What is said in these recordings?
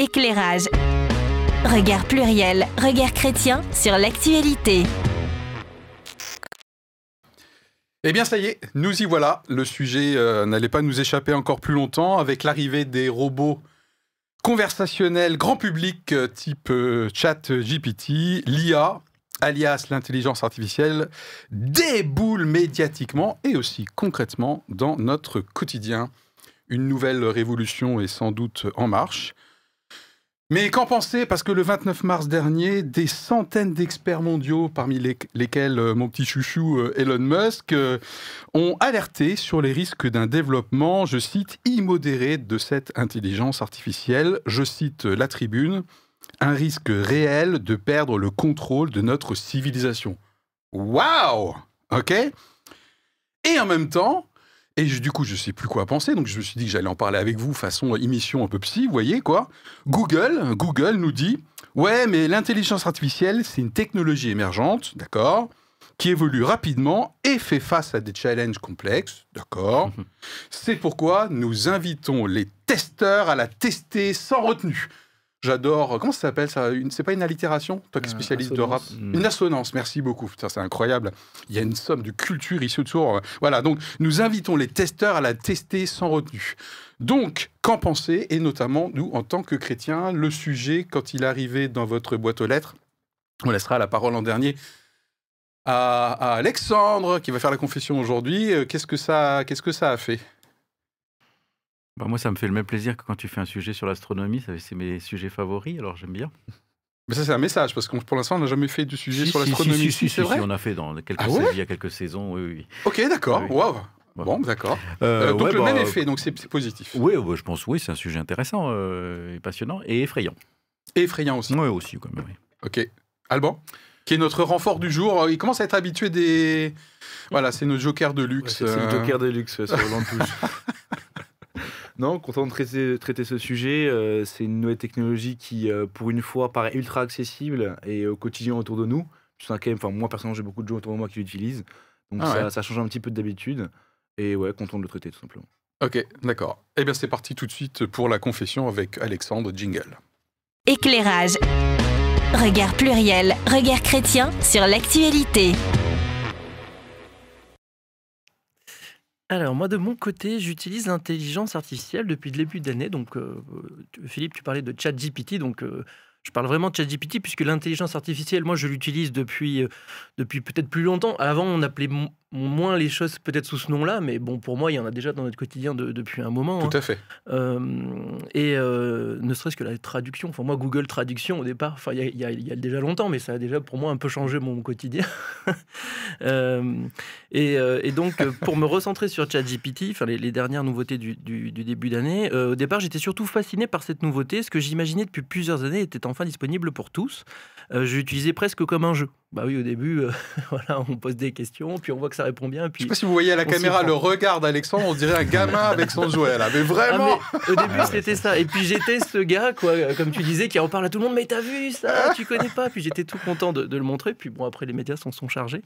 Éclairage. Regard pluriel, regard chrétien sur l'actualité. Eh bien, ça y est, nous y voilà. Le sujet euh, n'allait pas nous échapper encore plus longtemps avec l'arrivée des robots conversationnels grand public euh, type euh, chat GPT, l'IA, alias l'intelligence artificielle, déboule médiatiquement et aussi concrètement dans notre quotidien. Une nouvelle révolution est sans doute en marche. Mais qu'en penser Parce que le 29 mars dernier, des centaines d'experts mondiaux, parmi lesquels euh, mon petit chouchou euh, Elon Musk, euh, ont alerté sur les risques d'un développement, je cite, immodéré de cette intelligence artificielle. Je cite la tribune, un risque réel de perdre le contrôle de notre civilisation. Waouh Ok? Et en même temps, et du coup, je sais plus quoi penser, donc je me suis dit que j'allais en parler avec vous façon émission un peu psy, vous voyez quoi. Google, Google nous dit, ouais, mais l'intelligence artificielle, c'est une technologie émergente, d'accord, qui évolue rapidement et fait face à des challenges complexes, d'accord. c'est pourquoi nous invitons les testeurs à la tester sans retenue. J'adore. Comment ça s'appelle ça C'est pas une allitération Toi qui es euh, spécialiste de rap? Une assonance, merci beaucoup. Putain, c'est incroyable. Il y a une somme de culture ici autour. Voilà, donc nous invitons les testeurs à la tester sans retenue. Donc, qu'en pensez Et notamment, nous, en tant que chrétiens, le sujet, quand il arrivait dans votre boîte aux lettres, on laissera la parole en dernier à, Alexandre, qui va faire la confession aujourd'hui. Euh, qu'est-ce que ça, qu'est-ce que ça a fait? Bah, moi, ça me fait le même plaisir que quand tu fais un sujet sur l'astronomie. C'est mes sujets favoris, alors j'aime bien. Mais ça, c'est un message, parce que pour l'instant, on n'a jamais fait de sujet sur l'astronomie. Si, si, vrai on a fait dans quelques, ah il y a quelques saisons, oui, oui. Ok, d'accord, waouh Bon, d'accord. Euh, euh, donc le bah, même effet, donc c'est positif. Oui, je pense, oui, c'est un sujet intéressant euh, et passionnant et effrayant. Et effrayant aussi. Oui, aussi, quand même. Oui. Ok. Alban qui est notre renfort du jour. Il commence à être habitué des. Voilà, c'est notre joker de luxe. c'est le joker de luxe sur l'entouche. Non, content de traiter, ce sujet. Euh, c'est une nouvelle technologie qui, euh, pour une fois, paraît ultra accessible et au quotidien autour de nous. enfin, moi, personnellement, j'ai beaucoup de gens autour de moi qui l'utilisent. Donc ah ça, change un petit peu d'habitude. Et ouais, content de le traiter, tout simplement. Ok, d'accord. Eh bien, c'est parti tout de suite pour la confession avec Alexandre Jingle. Éclairage. Regard pluriel, regard chrétien sur l'actualité. Alors moi de mon côté, j'utilise l'intelligence artificielle depuis le début d'année. Donc euh, Philippe, tu parlais de ChatGPT, donc euh, je parle vraiment de ChatGPT puisque l'intelligence artificielle, moi je l'utilise depuis, euh, depuis peut-être plus longtemps. Avant, on appelait moins les choses peut-être sous ce nom-là, mais bon, pour moi, il y en a déjà dans notre quotidien depuis un moment. Tout hein. à fait. Euh, et euh, ne serait-ce que la traduction, enfin moi, Google Traduction au départ, enfin il y, a déjà longtemps, mais ça a déjà pour moi un peu changé mon quotidien. euh, et, et, donc, pour me recentrer sur ChatGPT, enfin les, les, dernières nouveautés du, du, du début d'année, au départ, j'étais surtout fasciné par cette nouveauté. Ce que j'imaginais depuis plusieurs années était enfin disponible pour tous. je l'utilisais presque comme un jeu. Bah oui, au début, voilà, on pose des questions, puis on voit que ça répond bien. Puis je sais pas si vous voyez à la caméra le regard d'Alexandre, on dirait un gamin avec son jouet là, mais vraiment. Ah, au début c'était ça, et puis j'étais ce gars quoi, comme tu disais, qui en parle à tout le monde. Mais t'as vu ça? Tu connais pas? Puis j'étais tout content de, le montrer. Puis bon après les médias s'en sont chargés,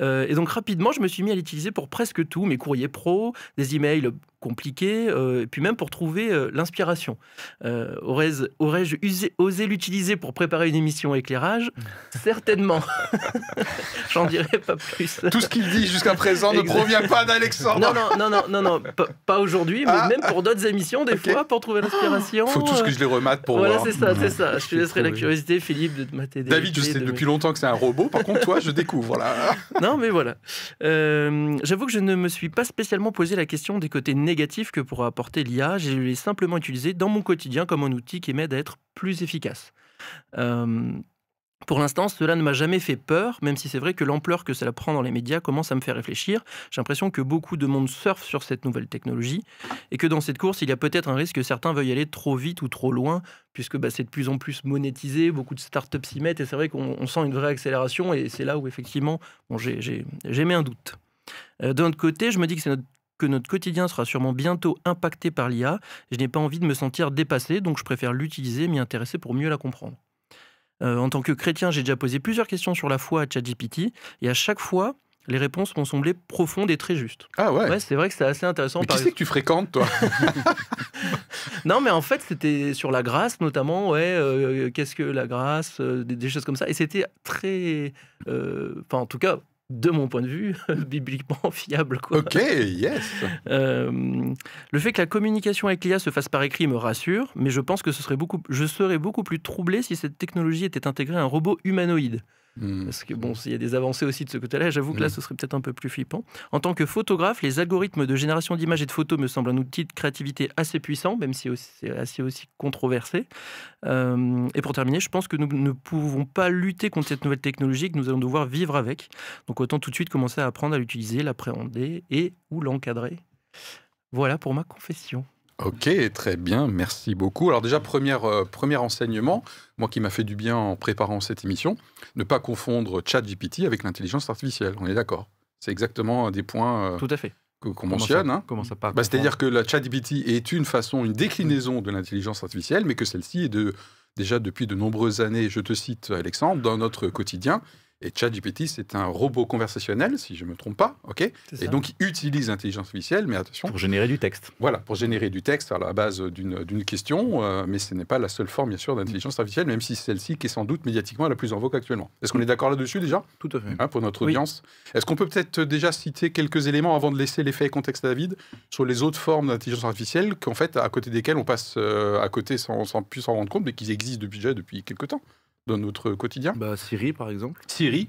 euh, et donc rapidement je me suis mis à l'utiliser pour presque tout, mes courriers pro, des emails compliqués, euh, et puis même pour trouver euh, l'inspiration. Aurais-je aurais osé l'utiliser pour préparer une émission éclairage Certainement. J'en dirai pas plus. Tout ce qu'il dit jusqu'à présent ne provient pas d'Alexandre. Non, non, non, non, non, pas, aujourd'hui, mais ah. même pour d'autres émissions, des fois, pour trouver l'inspiration. Faut tous que je les remate pour voilà, voir. Voilà, c'est ça, c'est ça. Je te laisserai la curiosité, Philippe, de te mater David, je sais depuis longtemps que c'est un robot. Par contre, toi, je découvre. Là. non, mais voilà. Euh, j'avoue que je ne me suis pas spécialement posé la question des côtés négatifs que pourra apporter l'IA. Je l'ai simplement utilisé dans mon quotidien comme un outil qui m'aide à être plus efficace. Euh, pour l'instant, cela ne m'a jamais fait peur, même si c'est vrai que l'ampleur que cela prend dans les médias commence à me faire réfléchir. J'ai l'impression que beaucoup de monde surfe sur cette nouvelle technologie et que dans cette course, il y a peut-être un risque que certains veuillent aller trop vite ou trop loin, puisque bah, c'est de plus en plus monétisé, beaucoup de startups s'y mettent et c'est vrai qu'on sent une vraie accélération et c'est là où effectivement j'ai mis un doute. Euh, d'un autre côté, je me dis que notre que notre quotidien sera sûrement bientôt impacté par l'IA. Je n'ai pas envie de me sentir dépassé, donc je préfère l'utiliser, m'y intéresser pour mieux la comprendre. Euh, en tant que chrétien, j'ai déjà posé plusieurs questions sur la foi à ChatGPT, et à chaque fois, les réponses m'ont semblé profondes et très justes. Ah ouais. Ouais, c'est vrai que c'est assez intéressant. mais par qui c'est que tu fréquentes, toi? Non, mais en fait, c'était sur la grâce, notamment. Ouais, euh, qu'est-ce que la grâce euh, des, des choses comme ça. Et c'était très. Enfin, en tout cas, de mon point de vue, bibliquement fiable. Quoi. Ok, yes. Euh, le fait que la communication avec l'IA se fasse par écrit me rassure, mais je pense que ce serait beaucoup, je serais beaucoup plus troublé si cette technologie était intégrée à un robot humanoïde. Hmm. Parce que bon, s'il y a des avancées aussi de ce côté-là, j'avoue que là, Mm. ce serait peut-être un peu plus flippant. En tant que photographe, les algorithmes de génération d'images et de photos me semblent un outil de créativité assez puissant, même si c'est assez aussi controversé. Euh, et pour terminer, je pense que nous ne pouvons pas lutter contre cette nouvelle technologie, que nous allons devoir vivre avec. Donc autant tout de suite commencer à apprendre à l'utiliser, l'appréhender et ou l'encadrer. Voilà pour ma confession. Ok, très bien, merci beaucoup. Alors déjà, première, euh, premier enseignement, moi qui m'a fait du bien en préparant cette émission, ne pas confondre ChatGPT avec l'intelligence artificielle, on est d'accord C'est exactement un des points euh, Tout à fait. qu'on Comment mentionne. hein. comment ça part Bah, C'est-à-dire que la ChatGPT est une façon, une déclinaison de l'intelligence artificielle, mais que celle-ci est de, déjà depuis de nombreuses années, je te cite Alexandre, dans notre quotidien. Et ChatGPT, c'est un robot conversationnel, si je ne me trompe pas, ok Et donc, il utilise l'intelligence artificielle, mais attention, pour générer du texte. voilà, pour générer du texte à la base d'une d'une question, euh, mais ce n'est pas la seule forme, bien sûr, d'intelligence artificielle, même si c'est celle-ci qui est sans doute médiatiquement la plus en vogue actuellement. Est-ce qu'on est d'accord là-dessus déjà, Tout à fait. hein, pour notre Oui. audience Est-ce qu'on peut peut-être déjà citer quelques éléments avant de laisser l'effet et contexte à David sur les autres formes d'intelligence artificielle qu'en fait, à côté desquelles on passe euh, à côté sans, sans plus s'en rendre compte, mais qui existent depuis déjà depuis quelques temps? Dans notre quotidien Bah, Siri, par exemple. Siri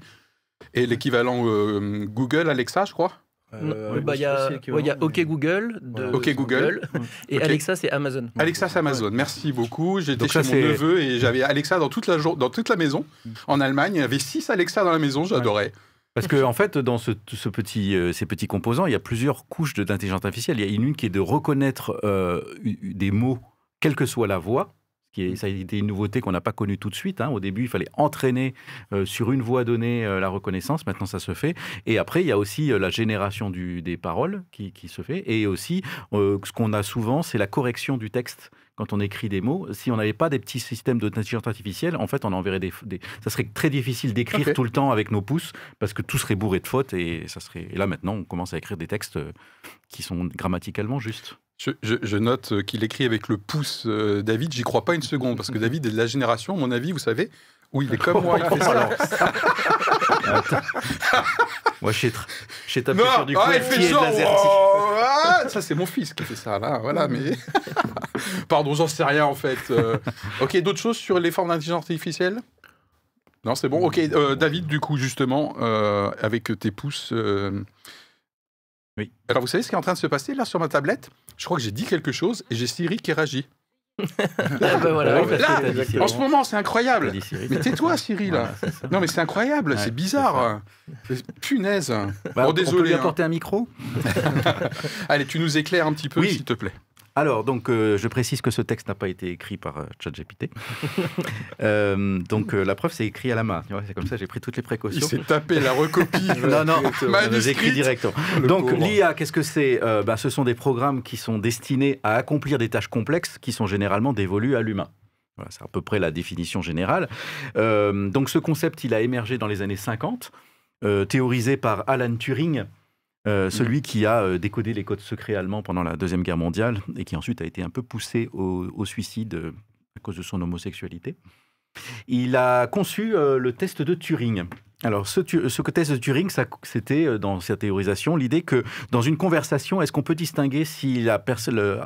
et l'équivalent euh, Google, Alexa, je crois. Euh, bah, Il y, a ouais, il y a OK Google de. OK Google. et. Alexa c'est Amazon. Alexa, c'est Amazon. Merci beaucoup. J'étais chez mon neveu et j'avais Alexa dans toute la, jour- dans toute la maison. Mm. En Allemagne, il y avait six Alexa dans la maison. J'adorais. Parce que en fait, dans ce, ce petit, euh, ces petits composants, il y a plusieurs couches de- d'intelligence artificielle. Il y a une qui est de reconnaître euh, des mots, quelle que soit la voix. Qui est, ça a été une nouveauté qu'on n'a pas connue tout de suite. hein. Au début, il fallait entraîner euh, sur une voix donnée euh, la reconnaissance. Maintenant, ça se fait. Et après, il y a aussi euh, la génération du, des paroles qui, qui se fait. Et aussi, ce qu'on a souvent, c'est la correction du texte quand on écrit des mots. Si on n'avait pas des petits systèmes d'intelligence artificielle, en fait, on enverrait des, des- Ça serait très difficile d'écrire tout le temps avec nos pouces parce que tout serait bourré de fautes. Et, ça serait... et là, maintenant, on commence à écrire des textes qui sont grammaticalement justes. Je, je- je note euh, qu'il écrit avec le pouce euh, David. J'y crois pas une seconde parce que David est de la génération, à mon avis, vous savez, où il est comme moi. Il fait ça. Moi, tr- je sais taper sur du ah, il fait genre, oh, ah, ça c'est mon fils qui fait ça là, voilà, mais pardon, j'en sais rien en fait. Euh, ok, d'autres choses sur les formes d'intelligence artificielle? Non, c'est bon. Ok, euh, David, du coup justement, avec tes pouces. Oui. Alors vous savez ce qui est en train de se passer là sur ma tablette? Je crois que j'ai dit quelque chose et j'ai Siri qui réagit. Ah, voilà, Ouais, là. En ce moment, c'est incroyable. Mais tais-toi, Siri là. Voilà. Non mais c'est incroyable, Ouais, c'est c'est bizarre. Punaise. Bah, Bon, on peut désolé, lui hein. apporter un micro? Allez, tu nous éclaires un petit peu, Oui. s'il te plaît. Alors, donc, euh, je précise que ce texte n'a pas été écrit par euh, ChatGPT. Euh, donc, euh, la preuve, c'est écrit à la main. C'est comme ça, j'ai pris toutes les Il précautions. s'est tapé la recopie. Non, non, j'écris directement. Donc l'IA, qu'est-ce que c'est ben, Ce sont des programmes qui sont destinés à accomplir des tâches complexes qui sont généralement dévolues à l'humain. Voilà, c'est à peu près la définition générale. Donc ce concept, il a émergé dans les années 50, euh, théorisé par Alan Turing, euh, celui qui a euh, décodé les codes secrets allemands pendant la Deuxième Guerre mondiale et qui ensuite a été un peu poussé au, au suicide euh, à cause de son homosexualité. Il a conçu le test de Turing. Alors, ce, test de Turing, c'était dans sa théorisation l'idée que dans une conversation, est-ce qu'on peut distinguer si, la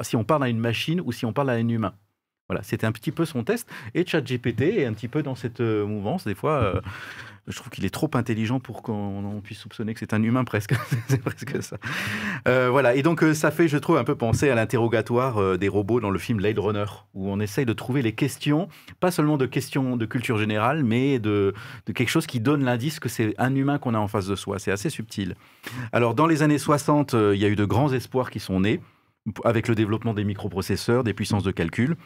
si on parle à une machine ou si on parle à un humain? Voilà, c'était un petit peu son test. Et ChatGPT est un petit peu dans cette euh, mouvance. Des fois, euh, je trouve qu'il est trop intelligent pour qu'on on puisse soupçonner que c'est un humain presque. c'est presque ça. Euh, voilà, et donc ça fait, je trouve, un peu penser à l'interrogatoire des robots dans le film Blade Runner, où on essaye de trouver les questions, pas seulement de questions de culture générale, mais de, de quelque chose qui donne l'indice que c'est un humain qu'on a en face de soi. C'est assez subtil. Alors, dans les années 60, euh, il y a eu de grands espoirs qui sont nés avec le développement des microprocesseurs, des puissances de calcul.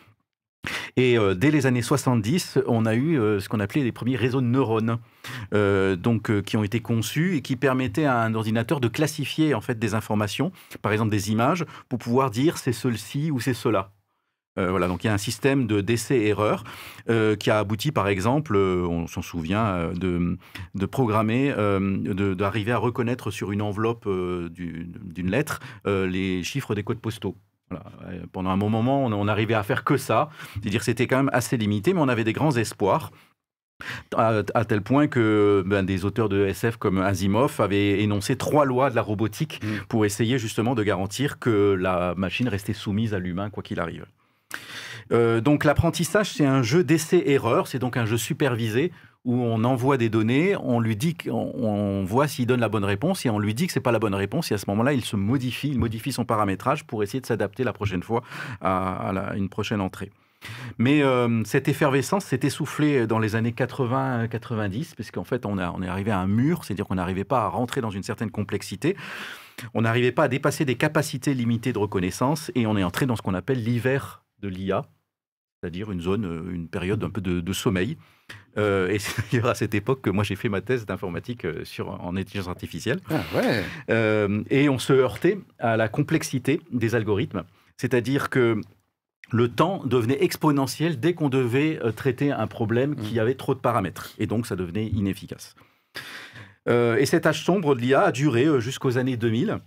Et euh, dès les années 70, on a eu euh, ce qu'on appelait les premiers réseaux de neurones, euh, donc qui ont été conçus et qui permettaient à un ordinateur de classifier en fait des informations, par exemple des images, pour pouvoir dire c'est ceci ou c'est cela. Voilà, donc il y a un système de euh, qui a abouti, par exemple, on s'en souvient, de, de programmer, d'arriver à reconnaître sur une enveloppe du- d'une lettre les chiffres des codes postaux. Voilà. Euh, Pendant un bon moment, on, on arrivait à faire que ça. C'est-à-dire c'était quand même assez limité, mais on avait des grands espoirs. À, à tel point que ben, des auteurs de SF comme Asimov avaient énoncé trois lois de la robotique Mm. pour essayer justement de garantir que la machine restait soumise à l'humain quoi qu'il arrive. Euh, donc l'apprentissage, c'est un jeu d'essai-erreur, c'est donc un jeu supervisé où on envoie des données, on lui dit qu'on on voit s'il donne la bonne réponse et on lui dit que c'est pas la bonne réponse et à ce moment-là, il se modifie, il modifie son paramétrage pour essayer de s'adapter la prochaine fois à, une prochaine entrée. Mais euh, cette effervescence s'est essoufflée dans les années 80-90, parce qu'en fait, on, a- on est arrivé à un mur, c'est-à-dire qu'on n'arrivait pas à rentrer dans une certaine complexité, on n'arrivait pas à dépasser des capacités limitées de reconnaissance, et on est entré dans ce qu'on appelle l'hiver de l'IA, c'est-à-dire une zone, euh, une période un peu de sommeil. Euh, et c'est d'ailleurs à cette époque que moi j'ai fait ma thèse d'informatique euh, sur en intelligence artificielle. Ah, ouais. Euh, et on se heurtait à la complexité des algorithmes. C'est-à-dire que le temps devenait exponentiel dès qu'on devait euh, traiter un problème qui avait trop de paramètres. Et donc, ça devenait inefficace. Euh, et cet âge sombre de l'IA a duré jusqu'aux années 2000.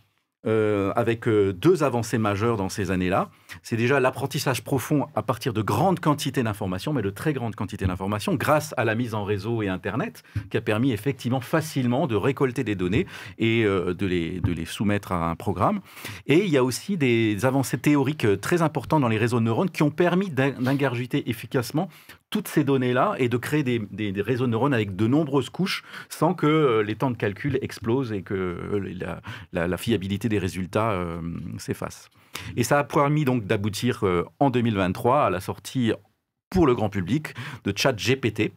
Euh, avec euh, deux avancées majeures dans ces années-là. C'est déjà l'apprentissage profond à partir de grandes quantités d'informations, mais de très grandes quantités d'informations, grâce à la mise en réseau et Internet, qui a permis effectivement facilement de récolter des données et euh, de, les, de les soumettre à un programme. Et il y a aussi des avancées théoriques très importantes dans les réseaux de neurones qui ont permis d'in- d'ingurgiter efficacement toutes ces données-là et de créer des, des- réseaux de neurones avec de nombreuses couches sans que euh, les temps de calcul explosent et que euh, la, fiabilité des résultats euh, s'efface. Et ça a permis donc d'aboutir en 2023 à la sortie pour le grand public de ChatGPT,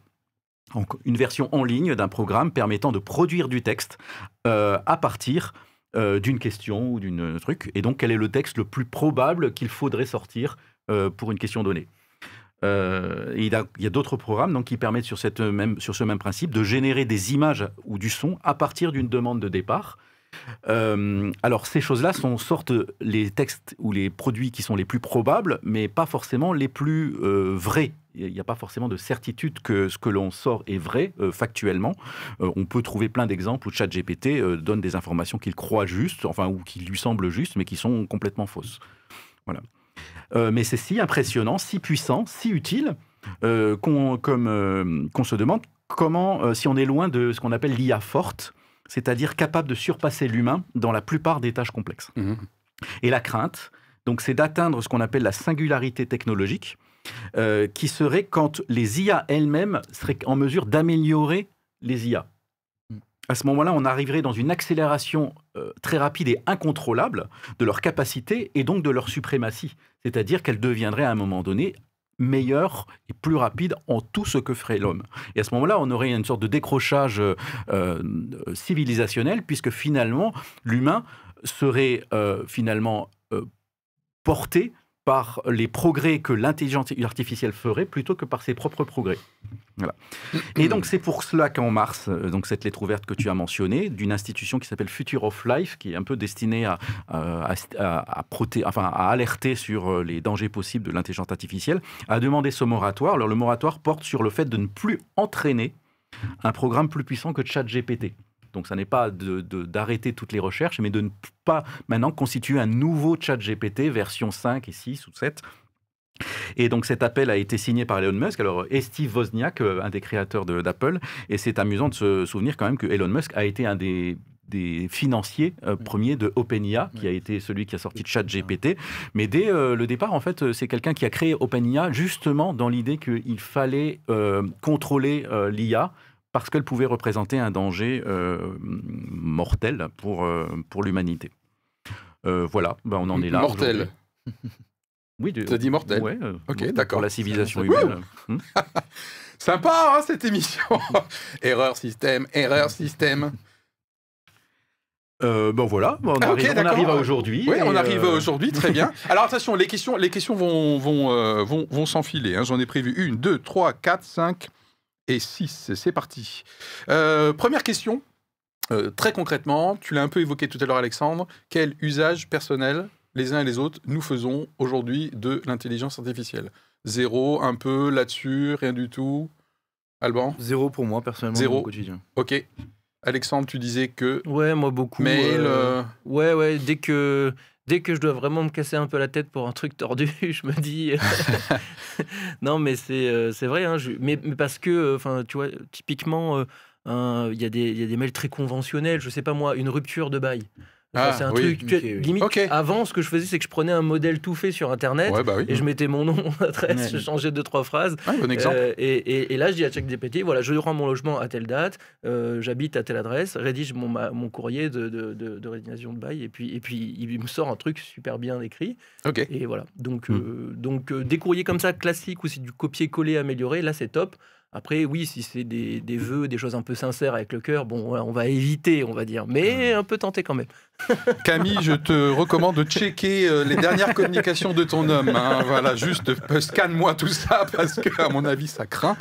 une version en ligne d'un programme permettant de produire du texte à partir d'une question ou d'une truc. Et donc, quel est le texte le plus probable qu'il faudrait sortir pour une question donnée? Euh, il y a, d'autres programmes donc, qui permettent sur, ce même principe de générer des images ou du son à partir d'une demande de départ. Euh, alors ces choses-là sont sortent les textes ou les produits qui sont les plus probables, mais pas forcément les plus euh, vrais. Il n'y a pas forcément de certitude que ce que l'on sort est vrai factuellement. On peut trouver plein d'exemples où ChatGPT donne des informations qu'il croit justes, enfin ou qui lui semblent justes, mais qui sont complètement fausses. Voilà. Euh, mais c'est si impressionnant, si puissant, si utile euh, qu'on euh, qu'on se demande comment, si on est loin de ce qu'on appelle l'IA forte, c'est-à-dire capable de surpasser l'humain dans la plupart des tâches complexes. Mhm. Et la crainte, donc, c'est d'atteindre ce qu'on appelle la singularité technologique, euh, qui serait quand les IA elles-mêmes seraient en mesure d'améliorer les IA. À ce moment-là, on arriverait dans une accélération euh, très rapide et incontrôlable de leur capacité et donc de leur suprématie. C'est-à-dire qu'elles deviendraient à un moment donné meilleures et plus rapides en tout ce que ferait l'homme. Et à ce moment-là, on aurait une sorte de décrochage euh, euh, civilisationnel, puisque finalement, l'humain serait finalement porté par les progrès que l'intelligence artificielle ferait plutôt que par ses propres progrès. Voilà. Et donc c'est pour cela qu'en mars, euh, donc cette lettre ouverte que tu as mentionnée, d'une institution qui s'appelle Future of Life, qui est un peu destinée à, à, à, à proté- enfin, à alerter sur euh, les dangers possibles de l'intelligence artificielle, a demandé ce moratoire. Alors le moratoire porte sur le fait de ne plus entraîner un programme plus puissant que ChatGPT. Donc, ça n'est pas d'arrêter toutes les recherches, mais de ne pas maintenant constituer un nouveau chat GPT version 5 et 6 ou 7. Et donc cet appel a été signé par Elon Musk, alors et Steve Wozniak, euh, un des créateurs de- d'Apple. Et c'est amusant de se souvenir quand même que Elon Musk a été un des des financiers euh, premiers de OpenIA, qui a été celui qui a sorti ChatGPT. Mais dès euh, le départ, en fait, c'est quelqu'un qui a créé OpenIA justement dans l'idée qu'il fallait euh, contrôler l'IA parce qu'elle pouvait représenter un danger euh, mortel pour, euh, pour l'humanité. Euh, voilà, ben, on en est là. Mortel. Oui, de- T'as dit mortel Ouais, Ok, d'accord. Pour la civilisation humaine. Hmm Sympa, hein, cette émission erreur système, erreur système. Euh, bon voilà, bon, on, Ah, arrive, on arrive à aujourd'hui. Oui, on arrive euh, aujourd'hui, très bien. Alors attention, les questions, les questions vont, vont, euh, vont, vont s'enfiler. hein. J'en ai prévu une, deux, trois, quatre, cinq et six. C'est parti. Euh, première question. Euh, très concrètement, tu l'as un peu évoqué tout à l'heure, Alexandre. Quel usage personnel les uns et les autres, nous faisons aujourd'hui de l'intelligence artificielle? Zéro, un peu, là-dessus, rien du tout? Alban? Zéro pour moi, personnellement, Zéro. dans mon quotidien. Ok. Alexandre, tu disais que Ouais, moi beaucoup. mail... euh, Ouais, ouais, dès que, dès que je dois vraiment me casser un peu la tête pour un truc tordu, je me dis. non, mais c'est euh, c'est vrai, hein, je- mais, mais parce que, euh, enfin, tu vois, typiquement, euh, il y, a des- il y a des mails très conventionnels, je sais pas moi, une rupture de bail. Enfin, Ah, c'est un oui, truc, tu- ok, oui. limite, avant, ce que je faisais, c'est que je prenais un modèle tout fait sur Internet. Ouais, bah oui. Et je mettais mon nom, mon adresse, Ouais. je changeais deux, trois phrases. Ouais, bon exemple. Euh, et, et- et là, je dis à ChatGPT, voilà, je rends mon logement à telle date, euh, j'habite à telle adresse, rédige mon, ma- mon courrier de, de, de, de résignation de bail, et puis, et puis il me sort un truc super bien écrit. ok. Et voilà. Donc, Mm. euh, donc euh, des courriers comme ça, classiques, ou c'est du copier-coller amélioré, là, c'est top. Après, oui, si c'est des, des vœux, des choses un peu sincères avec le cœur, bon, on va éviter, on va dire, mais un peu tenter quand même. Camille, je te recommande de checker euh, les dernières communications de ton homme. hein. Voilà, juste euh, scanne-moi tout ça parce que, à mon avis, ça craint.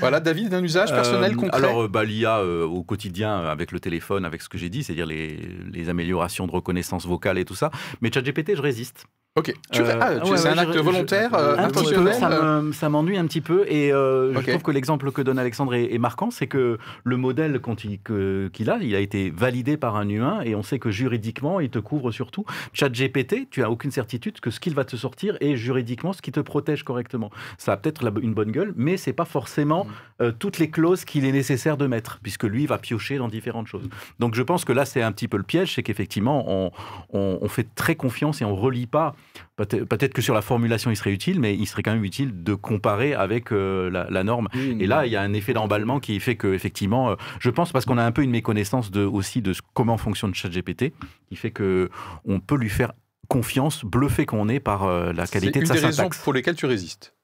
Voilà, David, un usage personnel Euh, concret. Alors, euh, bah, l'IA euh, au quotidien, euh, avec le téléphone, avec ce que j'ai dit, c'est-à-dire les, les améliorations de reconnaissance vocale et tout ça. Mais ChatGPT, je résiste. ok. Tu- Euh, ah, tu- ouais, c'est ouais, un je- acte je- volontaire, euh, un petit peu, intentionnel. ça euh, me- ça m'ennuie un petit peu. Et euh, je trouve que l'exemple que donne Alexandre est, est marquant, c'est que le modèle quand il- que- qu'il a, il a été validé par un humain et on sait que juridiquement, il te couvre surtout. ChatGPT, tu as aucune certitude que ce qu'il va te sortir est juridiquement ce qui te protège correctement. Ça a peut-être une bonne gueule, mais c'est pas forcément euh, toutes les clauses qu'il est nécessaire de mettre, puisque lui va piocher dans différentes choses. Donc je pense que là, c'est un petit peu le piège, c'est qu'effectivement, on, on- on fait très confiance et on relie pas. Peut-être que sur la formulation, il serait utile, mais il serait quand même utile de comparer avec euh, la, la norme. Et là, il y a un effet d'emballement qui fait que, effectivement, euh, je pense parce qu'on a un peu une méconnaissance de, aussi de comment fonctionne ChatGPT, qui fait que on peut lui faire confiance, bluffé qu'on est par euh, la c'est qualité une de sa des raisons syntaxe. pour lesquelles tu résistes.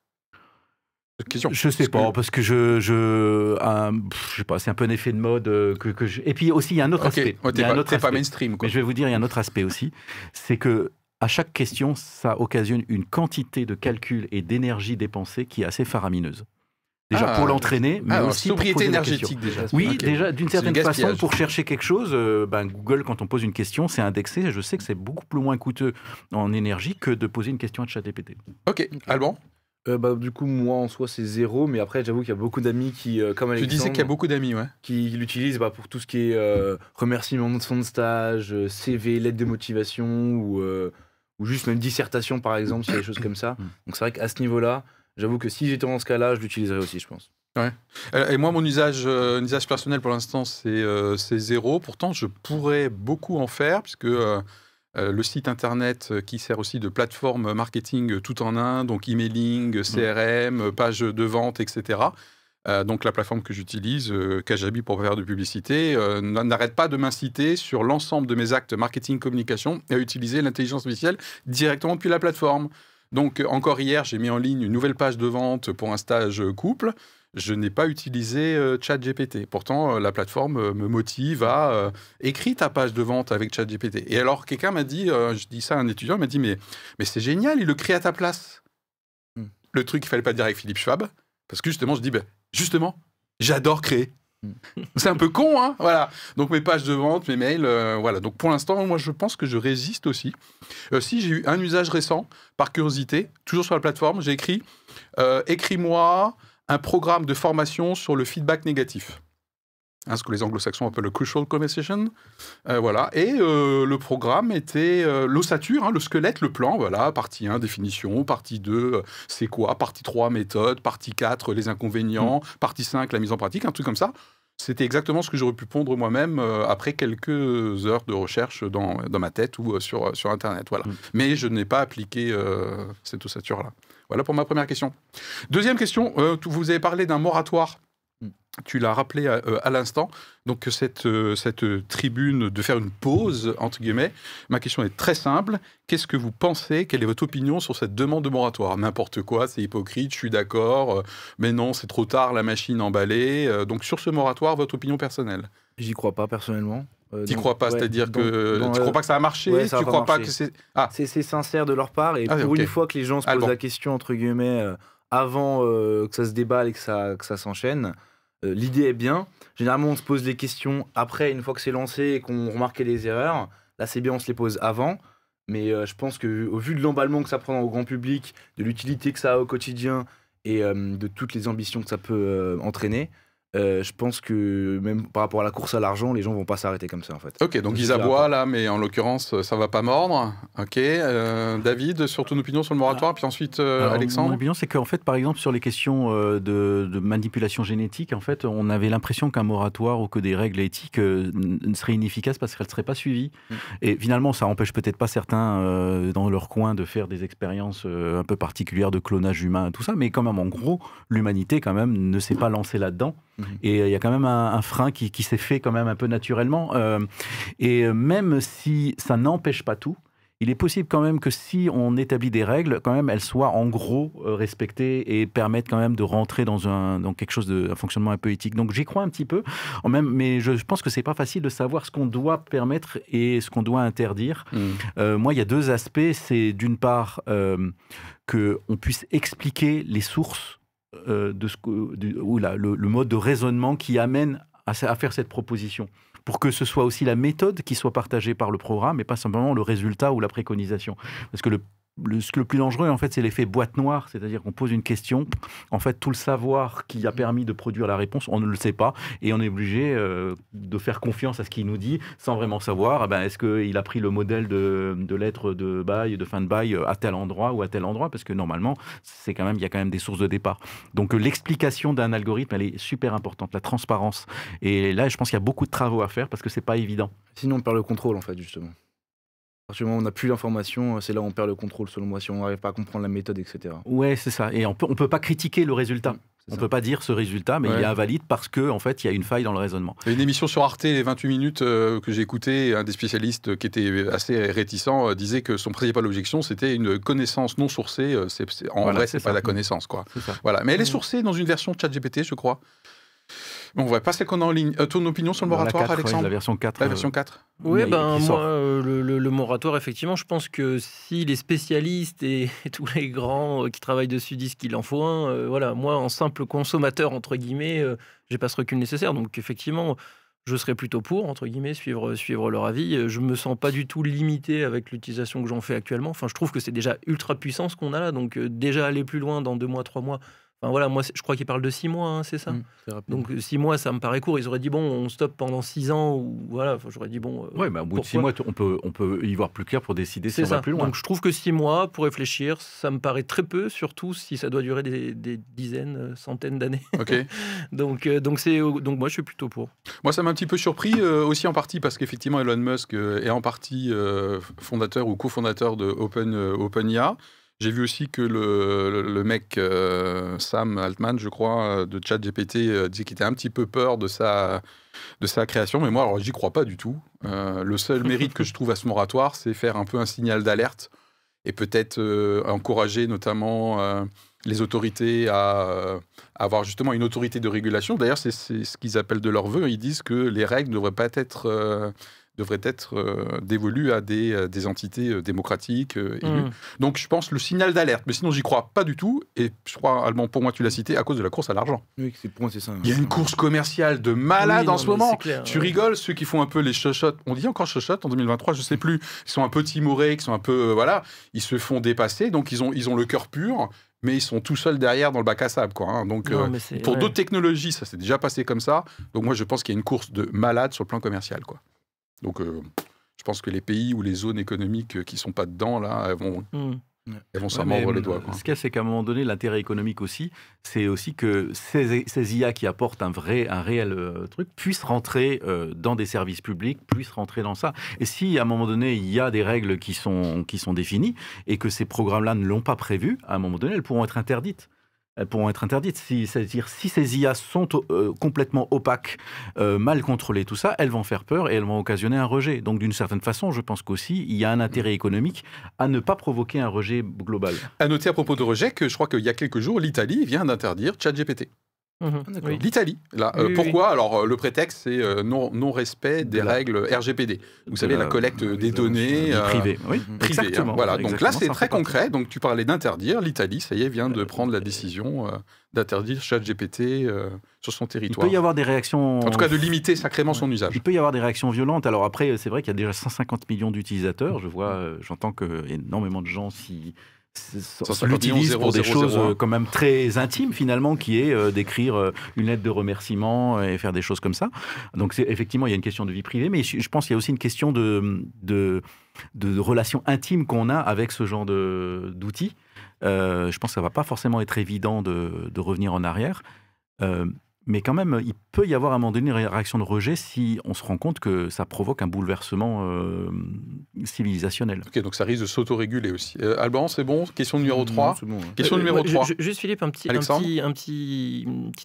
Question. Je sais Parce pas, que- parce que je, je, un- je sais pas, c'est un peu un effet de mode que, que je- Et puis aussi, il y a un autre aspect. ouais, Il y a un pas, autre pas aspect. mainstream. Quoi. Mais je vais vous dire, il y a un autre aspect aussi, c'est que à chaque question, ça occasionne une quantité de calcul et d'énergie dépensée qui est assez faramineuse. Déjà Ah, pour l'entraîner, mais Ah, aussi pour poser énergétique déjà. Oui, déjà, d'une certaine façon, pour chercher quelque chose, euh, ben, Google, quand on pose une question, c'est indexé. Je sais que c'est beaucoup plus moins coûteux en énergie que de poser une question à ChatGPT. Ok, Alban, Euh, bah, du coup, moi en soi, c'est zéro, mais après, j'avoue qu'il y a beaucoup d'amis qui, euh, comme tu Alexandre, disais qu'il y a beaucoup d'amis, ouais. qui l'utilisent bah, pour tout ce qui est euh, remerciement de son stage, CV, lettre de motivation ou, euh, ou juste même dissertation par exemple, a des choses comme ça. Mm. Donc c'est vrai qu'à ce niveau-là, j'avoue que si j'étais dans ce cas-là, je l'utiliserais aussi, je pense. Euh, Et moi, mon usage, euh, usage personnel pour l'instant, c'est euh, zéro. Pourtant, je pourrais beaucoup en faire, puisque euh, le site internet qui sert aussi de plateforme marketing tout en un, donc emailing, CRM, euh, page de vente, etc. Euh, donc la plateforme que j'utilise, euh, Kajabi pour faire de publicité, euh, n'arrête pas de m'inciter sur l'ensemble de mes actes marketing communication à utiliser l'intelligence artificielle directement depuis la plateforme. Donc euh, encore hier, j'ai mis en ligne une nouvelle page de vente pour un stage couple je n'ai pas utilisé ChatGPT. Pourtant, la plateforme me motive à écrire ta page de vente avec ChatGPT. Et alors, quelqu'un m'a dit, je dis ça à un étudiant, il m'a dit, mais, mais c'est génial, il le crée à ta place. Hmm. Le truc, il fallait pas dire avec Philippe Schwab, parce que justement, je dis, ben, justement, j'adore créer. Hmm. C'est un peu con, hein Voilà. Donc mes pages de vente, mes mails, euh, voilà. Donc pour l'instant, moi, je pense que je résiste aussi. Euh, si j'ai eu un usage récent, par curiosité, toujours sur la plateforme, j'ai écrit euh, écris-moi un programme de formation sur le feedback négatif. Hein, ce que les anglo-saxons appellent le crucial conversation. Euh, voilà. Et euh, le programme était euh, l'ossature, hein, le squelette, le plan. Voilà. Partie 1, définition. Partie 2, euh, c'est quoi Partie 3, méthode. Partie 4, les inconvénients. Partie 5, la mise en pratique. Un truc comme ça. C'était exactement ce que j'aurais pu pondre moi-même après quelques heures de recherche dans, dans ma tête ou sur, sur Internet. Voilà. Mm. Mais je n'ai pas appliqué cette ossature-là. Voilà pour ma première question. Deuxième question, vous avez parlé d'un moratoire. Tu l'as rappelé à, euh, à l'instant. Donc cette, euh, cette tribune de faire une pause, entre guillemets, ma question est très simple. Qu'est-ce que vous pensez? Quelle est votre opinion sur cette demande de moratoire? N'importe quoi, c'est hypocrite, je suis d'accord, euh, mais non, c'est trop tard, la machine emballée. Euh, donc sur ce moratoire, votre opinion personnelle? J'y crois pas personnellement. Euh, Tu donc, crois pas, ouais, c'est-à-dire donc, que dans, tu euh, crois pas que ça a marché? ouais, ça Tu pas crois pas que c'est ah C'est c'est sincère de leur part et Ah, pour une fois que les gens se Ah, posent bon. la question entre guillemets euh, avant euh, que ça se déballe et que ça, que ça s'enchaîne, euh, l'idée est bien. Généralement on se pose les questions après une fois que c'est lancé et qu'on remarquait les erreurs. Là c'est bien on se les pose avant. Mais euh, je pense que au vu de l'emballement que ça prend au grand public, de l'utilité que ça a au quotidien et euh, de toutes les ambitions que ça peut entraîner, euh, je pense que même par rapport à la course à l'argent, les gens vont pas s'arrêter comme ça en fait. Ok, donc ils aboient là, mais en l'occurrence, ça va pas mordre. Ok, euh, David, sur ton opinion sur le moratoire, puis ensuite euh, Alors, Mon Alexandre. opinion, c'est qu'en fait, par exemple, sur les questions euh, de, de manipulation génétique, en fait, on avait l'impression qu'un moratoire ou que des règles éthiques euh, n- seraient inefficaces parce qu'elles ne seraient pas suivies. Mm. Et finalement, ça empêche peut-être pas certains euh, dans leur coin de faire des expériences euh, un peu particulières de clonage humain et tout ça, mais quand même, en gros, l'humanité, quand même, ne s'est pas lancée là-dedans. Mhm. Et euh, il y a quand même un, un frein qui, qui s'est fait quand même un peu naturellement. Euh, et euh, même si ça n'empêche pas tout, il est possible quand même que si on établit des règles, quand même elles soient en gros respectées et permettent quand même de rentrer dans, un, dans quelque chose de un fonctionnement un peu éthique. Donc j'y crois un petit peu, en même, mais je pense que c'est pas facile de savoir ce qu'on doit permettre et ce qu'on doit interdire. Euh, moi, il y a deux aspects. C'est d'une part euh, que on puisse expliquer les sources euh, de ce le mode de raisonnement qui amène à, à faire cette proposition. Pour que ce soit aussi la méthode qui soit partagée par le programme et pas simplement le résultat ou la préconisation. Parce que le, le, plus dangereux, en fait, c'est l'effet boîte noire, c'est-à-dire qu'on pose une question, en fait, tout le savoir qui a permis de produire la réponse, on ne le sait pas, et on est obligé euh, de faire confiance à ce qu'il nous dit, sans vraiment savoir, eh ben, est-ce qu'il a pris le modèle de, lettre de bail, de fin de bail, à tel endroit ou à tel endroit, parce que normalement, c'est quand même, il y a quand même des sources de départ. Donc euh, l'explication d'un algorithme, elle est super importante, la transparence. Et là, je pense qu'il y a beaucoup de travaux à faire parce que c'est pas évident. Sinon, on perd le contrôle en fait justement. Partir du moment où on n'a plus l'information, c'est là où on perd le contrôle selon moi, si on n'arrive pas à comprendre la méthode, etc. Ouais, c'est ça. Et on peut, on peut pas critiquer le résultat. C'est On ça. peut pas dire ce résultat, mais il est invalide parce que en fait, il y a une faille dans le raisonnement. Il y a une émission sur Arte, les 28 minutes euh, que j'ai écouté, un des spécialistes qui était assez réticent euh, disait que son principale objection, c'était une connaissance non sourcée. euh, en Voilà, vrai, c'est pas ça. la connaissance, quoi. Voilà. Mais elle est Mm. sourcée dans une version ChatGPT, je crois. Bon, on va pas celle qu'on a en ligne. Euh, ton opinion sur le la moratoire, 4, ouais, Alexandre la version 4. La euh, version 4 Oui, ben moi, euh, le, le- le moratoire, effectivement, je pense que si les spécialistes et, tous les grands euh, qui travaillent dessus disent qu'il en faut un, euh, voilà, moi, en simple consommateur, entre guillemets, euh, j'ai pas ce recul nécessaire. Donc, effectivement, je serais plutôt pour, entre guillemets, suivre, suivre leur avis. Je me sens pas du tout limité avec l'utilisation que j'en fais actuellement. Enfin, je trouve que c'est déjà ultra puissant ce qu'on a là. Donc, euh, déjà aller plus loin dans deux mois, trois mois. Enfin, voilà, moi, je crois qu'ils parlent de six mois, hein, c'est ça Mm, rapide. donc six mois, ça me paraît court. Ils auraient dit bon, on stoppe pendant six ans ou voilà. Enfin, j'aurais dit bon. euh, Ouais, mais au bout de six mois, on peut, on peut y voir plus clair pour décider si C'est on va ça. plus loin. Donc je trouve que six mois pour réfléchir, ça me paraît très peu, surtout si ça doit durer des, des dizaines, euh, centaines d'années. Ok. donc euh, donc c'est donc moi je suis plutôt pour. Moi, ça m'a un petit peu surpris, euh, aussi en partie parce qu'effectivement, Elon Musk est en partie euh, fondateur ou cofondateur de Open, euh, OpenIA. J'ai vu aussi que le, mec euh, Sam Altman, je crois, euh, de ChatGPT, euh, disait qu'il était un petit peu peur de sa, de sa création. Mais moi, alors, j'y crois pas du tout. Euh, le seul mérite que je trouve à ce moratoire, c'est faire un peu un signal d'alerte et peut-être encourager notamment les autorités à, euh, avoir justement une autorité de régulation. D'ailleurs, c'est ce qu'ils appellent de leur vœu. Ils disent que les règles ne devraient pas être, devraient être euh, dévolues à des, euh, des entités euh, démocratiques élues. Mm. Donc, je pense le signal d'alerte. Mais sinon, j'y crois pas du tout. Et je crois, Allemand, pour moi, tu l'as cité, à cause de la course à l'argent. Oui, c'est- pour moi, c'est ça. Il y a une course commerciale de malade Oui, en non, ce moment. clair, Tu ouais. rigoles, ceux qui font un peu les chochottes. On dit encore chochottes en 2023, je sais plus. Ils sont un peu timorés, qui sont un peu. euh, voilà. Ils se font dépasser. Donc, ils ont, ils ont le cœur pur. Mais ils sont tout seuls derrière dans le bac à sable. Quoi, hein. Donc, Non, euh, pour ouais. d'autres technologies, ça s'est déjà passé comme ça. Donc, moi, je pense qu'il y a une course de malade sur le plan commercial. Quoi. Donc, euh, je pense que les pays ou les zones économiques euh, qui sont pas dedans, là, elles vont, Mm. elles vont s'en Ouais, mais, mordre les doigts. Quoi. Ce qu'il y a, c'est qu'à un moment donné, l'intérêt économique aussi, c'est aussi que ces, ces IA qui apportent un vrai, un réel euh, truc puissent rentrer euh, dans des services publics, puissent rentrer dans ça. Et si à un moment donné, il y a des règles qui sont, qui sont définies et que ces programmes-là ne l'ont pas prévu, à un moment donné, elles pourront être interdites. Elles pourront être interdites. Si, C'est-à-dire, si ces IA sont euh, complètement opaques, euh, mal contrôlées, tout ça, elles vont faire peur et elles vont occasionner un rejet. Donc, d'une certaine façon, je pense qu'aussi, il y a un intérêt économique à ne pas provoquer un rejet global. À noter à propos de rejet que je crois qu'il y a quelques jours, l'Italie vient d'interdire ChatGPT. Mhm. Ah. L'Italie. Là, Oui, Euh, oui, pourquoi Alors, euh, le prétexte, c'est euh, non, non-respect des De la- règles RGPD. Vous de savez, la, la- collecte des données. Euh, privée. Oui, privées, hein. exactement. Voilà, donc là, c'est très partie. concret. Donc, tu parlais d'interdire. L'Italie, ça y est, vient de prendre la décision euh, d'interdire ChatGPT euh, sur son Il territoire. peut y avoir des réactions. En tout cas, de limiter sacrément son usage. Il peut y avoir des réactions violentes. Alors après, c'est vrai qu'il y a déjà 150 millions d'utilisateurs. Je vois, j'entends que énormément de gens s'y s- 150 l'utilisent pour des 000, choses 001. euh, quand même très intimes finalement, qui est euh, d'écrire euh, une lettre de remerciement et faire des choses comme ça. Donc effectivement il y a une question de vie privée, mais je pense qu'il y a aussi une question de de, de relations intimes qu'on a avec ce genre d'outils. Euh, je pense que ça va pas forcément être évident de, de revenir en arrière. Euh, mais quand même, il peut y avoir à un moment donné une réaction de rejet si on se rend compte que ça provoque un bouleversement euh, civilisationnel. Ok, donc ça risque de s'autoréguler aussi. Euh, Alban, c'est bon? Question numéro 3. Non, c'est bon, hein. Question Euh, numéro ouais, ju- 3. ju- Juste Philippe, un petit, un petit, un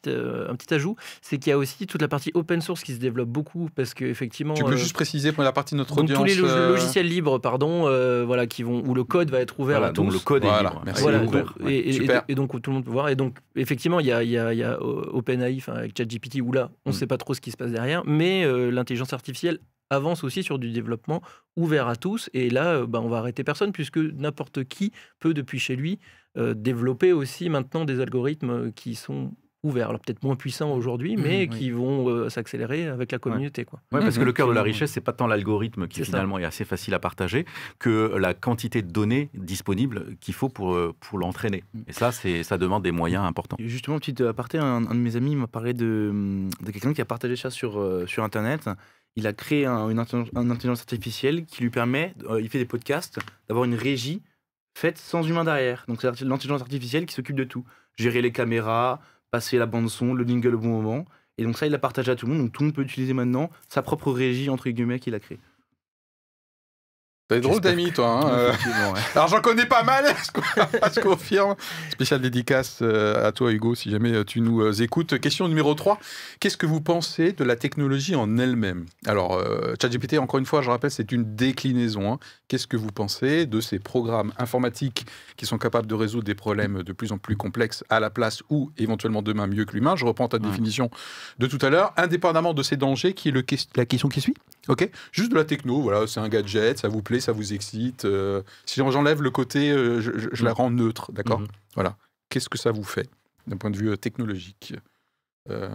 euh, un petit ajout, c'est qu'il y a aussi toute la partie open source qui se développe beaucoup parce que effectivement. Tu peux euh, juste préciser pour la partie de notre donc audience tous les lo- euh, logiciels libres, pardon, euh, voilà, qui vont où le code va être ouvert Voilà, à donc tous. le code Voilà, est libre. merci. Voilà, donc- et, et- Super. et donc tout le monde peut voir. Et donc effectivement, il y a, il y a, il y a OpenAI, enfin, avec ChatGPT, où là, on ne Mm. sait pas trop ce qui se passe derrière, mais euh, l'intelligence artificielle avance aussi sur du développement ouvert à tous. Et là, euh, bah, on va arrêter personne puisque n'importe qui peut depuis chez lui euh, développer aussi maintenant des algorithmes qui sont ouverts. Alors peut-être moins puissants aujourd'hui, mais Mhm, oui. qui vont euh, s'accélérer avec la communauté. Quoi. Ouais, parce que le cœur de la Absolument. richesse, c'est pas tant l'algorithme qui C'est ça. finalement est assez facile à partager que la quantité de données disponibles qu'il faut pour, euh, pour l'entraîner. Et ça, c'est ça demande des moyens importants. Justement, petite aparté, un, un de mes amis m'a parlé de, de quelqu'un qui a partagé ça sur, euh, sur Internet. Il a créé un- une, intelligence, une intelligence artificielle qui lui permet, euh, il fait des podcasts, d'avoir une régie faite sans humain derrière. Donc c'est l'intelligence artificielle qui s'occupe de tout. Gérer les caméras, passer la bande son, le jingle au bon moment. Et donc ça, il l'a partagé à tout le monde. Donc tout le monde peut utiliser maintenant sa propre régie, entre guillemets, qu'il a créée. T'as des drôles d'amis, toi. hein, euh. Ouais. Alors j'en connais pas mal, je confirme. Spécial dédicace euh, à toi Hugo, si jamais euh, tu nous écoutes. Question numéro 3. Qu'est-ce que vous pensez de la technologie en elle-même? Alors, euh, ChatGPT, encore une fois, je rappelle, c'est une déclinaison. hein. Qu'est-ce que vous pensez de ces programmes informatiques qui sont capables de résoudre des problèmes de plus en plus complexes à la place ou éventuellement demain mieux que l'humain? Je reprends ta Ouais. définition de tout à l'heure. Indépendamment de ces dangers, qui est le ques- la question qui suit Ok, juste de la techno, voilà, c'est un gadget, ça vous plaît, ça vous excite. euh, si j'enlève le côté, euh, je, je- je la rends neutre, d'accord Mhm. Voilà. Qu'est-ce que ça vous fait d'un point de vue euh, technologique Euh,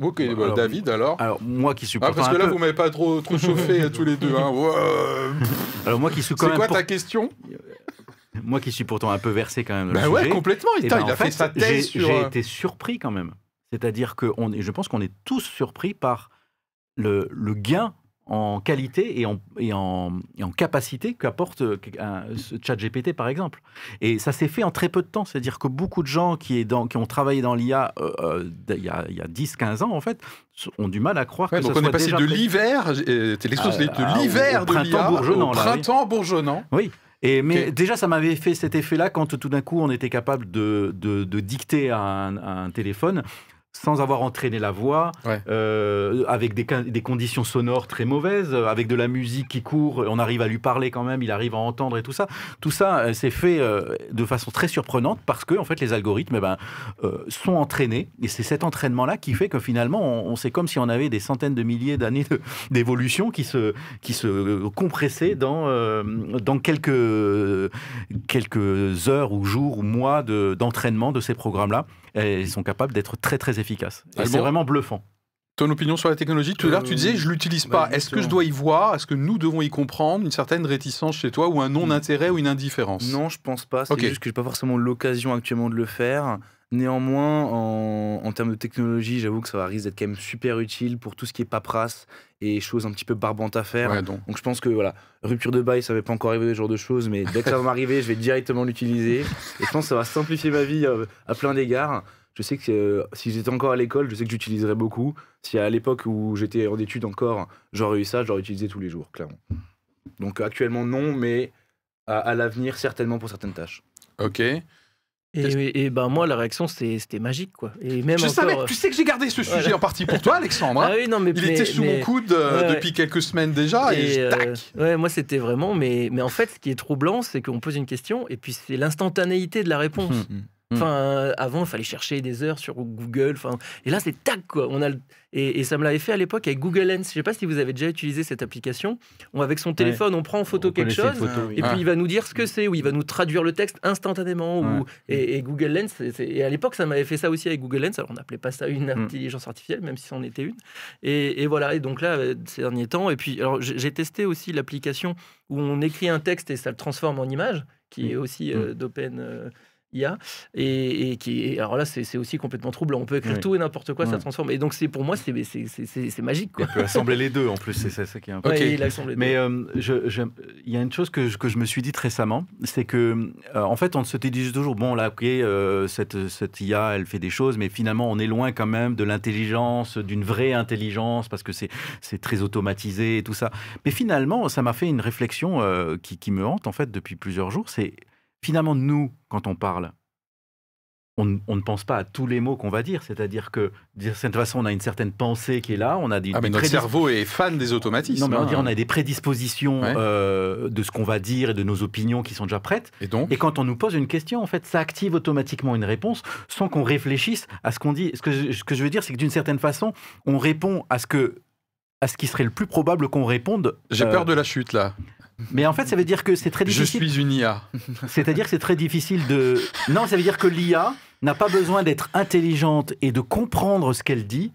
Ok, bah, alors- David, alors Alors moi qui suis ah, parce que un là, peu- vous m'avez pas trop, trop chauffé tous les deux. Hein. Alors moi qui suis quand C'est quoi pour- ta question? Moi qui suis pourtant un peu versé quand même dans Bah le ouais, sujet. complètement. eh Putain, ben, il a fait, sa thèse. J'ai été surpris quand même. C'est-à-dire que on est- je pense qu'on est tous surpris par le, le gain en qualité et en, et en, et en capacité qu'apporte euh, ce chat GPT, par exemple. Et ça s'est fait en très peu de temps. C'est-à-dire que beaucoup de gens qui, est dans, qui ont travaillé dans l'IA euh, euh, il y a, a 10-15 ans, en fait, ont du mal à croire Ouais, que donc ça on est passé déjà de l'hiver, euh, Ah, de au- l'hiver de printemps l'IA bourgeonnant, au là, oui. printemps bourgeonnant. Et, mais déjà, ça m'avait fait cet effet-là quand tout d'un coup, on était capable de, de- de dicter à un, à un téléphone sans avoir entraîné la voix, Ouais. euh, avec des, des conditions sonores très mauvaises, euh, avec de la musique qui court, on arrive à lui parler quand même, il arrive à entendre et tout ça. Tout ça, euh, c'est fait de façon très surprenante parce que en fait, les algorithmes eh ben, sont entraînés et c'est cet entraînement-là qui fait que finalement, on, on- c'est comme si on avait des centaines de milliers d'années de- d'évolution qui se, qui se compressaient dans, dans quelques, quelques heures ou jours ou mois de- d'entraînement de, ces programmes-là. Et ils sont capables d'être très très efficaces. Et c'est vraiment bluffant. Ton opinion sur la technologie Tout à l'heure, tu Euh, disais, je l'utilise bah, pas. Est-ce que je dois y voir? Est-ce que nous devons y comprendre une certaine réticence chez toi ou un non-intérêt ou une indifférence? Non, je pense pas. C'est Ok. juste que j'ai pas forcément l'occasion actuellement de le faire. Néanmoins, en, en termes de technologie, j'avoue que ça va risque d'être quand même super utile pour tout ce qui est paperasse et choses un petit peu barbantes à faire. Ouais, donc. Donc je pense que voilà, rupture de bail, ça va pas encore arriver ce genre de choses, mais dès que ça va m'arriver, je vais directement l'utiliser. Et je pense que ça va simplifier ma vie euh, à plein d'égards. Je sais que euh, si j'étais encore à l'école, je sais que j'utiliserais beaucoup. Si à l'époque où j'étais en études encore, j'aurais eu ça, j'aurais utilisé tous les jours, clairement. Donc actuellement non, mais à, à l'avenir certainement pour certaines tâches. Ok. Et, et, et ben moi, la réaction, c'était magique. quoi. Et même Je encore, savais, euh, tu sais que j'ai gardé ce sujet Voilà. en partie pour toi, Alexandre. hein. Ah oui, non, mais, Il mais- était sous mais- mon coude euh, Ouais, ouais. depuis quelques semaines déjà et, Et, je- euh, tac. ouais, moi c'était vraiment, mais, mais en fait, ce qui est troublant, c'est qu'on pose une question et puis c'est l'instantanéité de la réponse. Hmm. Enfin, euh, avant, il fallait chercher des heures sur Google. Enfin, et là, c'est tac, quoi. On a le- et, et ça me l'avait fait à l'époque avec Google Lens. Je sais pas si vous avez déjà utilisé cette application. On, avec son téléphone, on prend en photo On quelque chose. oui. Et Ah. puis il va nous dire ce que c'est, ou il va nous traduire le texte instantanément. Ouais. Ou, et, et Google Lens, et à l'époque, ça m'avait fait ça aussi avec Google Lens. Alors on n'appelait pas ça une Mm. intelligence artificielle, même si c'en était une. Et, et voilà, et donc là, euh, ces derniers temps, et puis alors j'ai j'ai testé aussi l'application où on écrit un texte et ça le transforme en image, qui est aussi euh, d'Open. euh, IA et, et qui est- alors là c'est aussi complètement troublant on peut écrire Oui. tout et n'importe quoi ça Ouais. transforme et donc c'est pour moi c'est magique On quoi peut assembler les deux en plus, c'est ça, ça qui est un peu. Ok. Ouais, il a assemblé Mais euh, il y a une chose que je, que je me suis dite récemment, c'est que euh, en fait on se dit toujours bon là ok euh, cette, cette IA elle fait des choses, mais finalement on est loin quand même de l'intelligence, d'une vraie intelligence parce que c'est c'est très automatisé et tout ça. Mais finalement ça m'a fait une réflexion qui, qui me hante en fait depuis plusieurs jours. C'est finalement nous quand on parle. On, on ne pense pas à tous les mots qu'on va dire, c'est-à-dire que de cette façon, on a une certaine pensée qui est là, on a des, Ah, mais notre cerveau est fan des automatismes. non, mais on, hein. on a des prédispositions Ouais. euh, de ce qu'on va dire et de nos opinions qui sont déjà prêtes. Et donc Et quand on nous pose une question, en fait, ça active automatiquement une réponse sans qu'on réfléchisse à ce qu'on dit. Ce que je, ce que je veux dire, c'est que d'une certaine façon, on répond à ce que à ce qui serait le plus probable qu'on réponde. J'ai euh, peur de la chute là. Mais en fait, ça veut dire que c'est très Je difficile. suis une IA. C'est-à-dire que c'est très difficile de. Non, ça veut dire que l'IA n'a pas besoin d'être intelligente et de comprendre ce qu'elle dit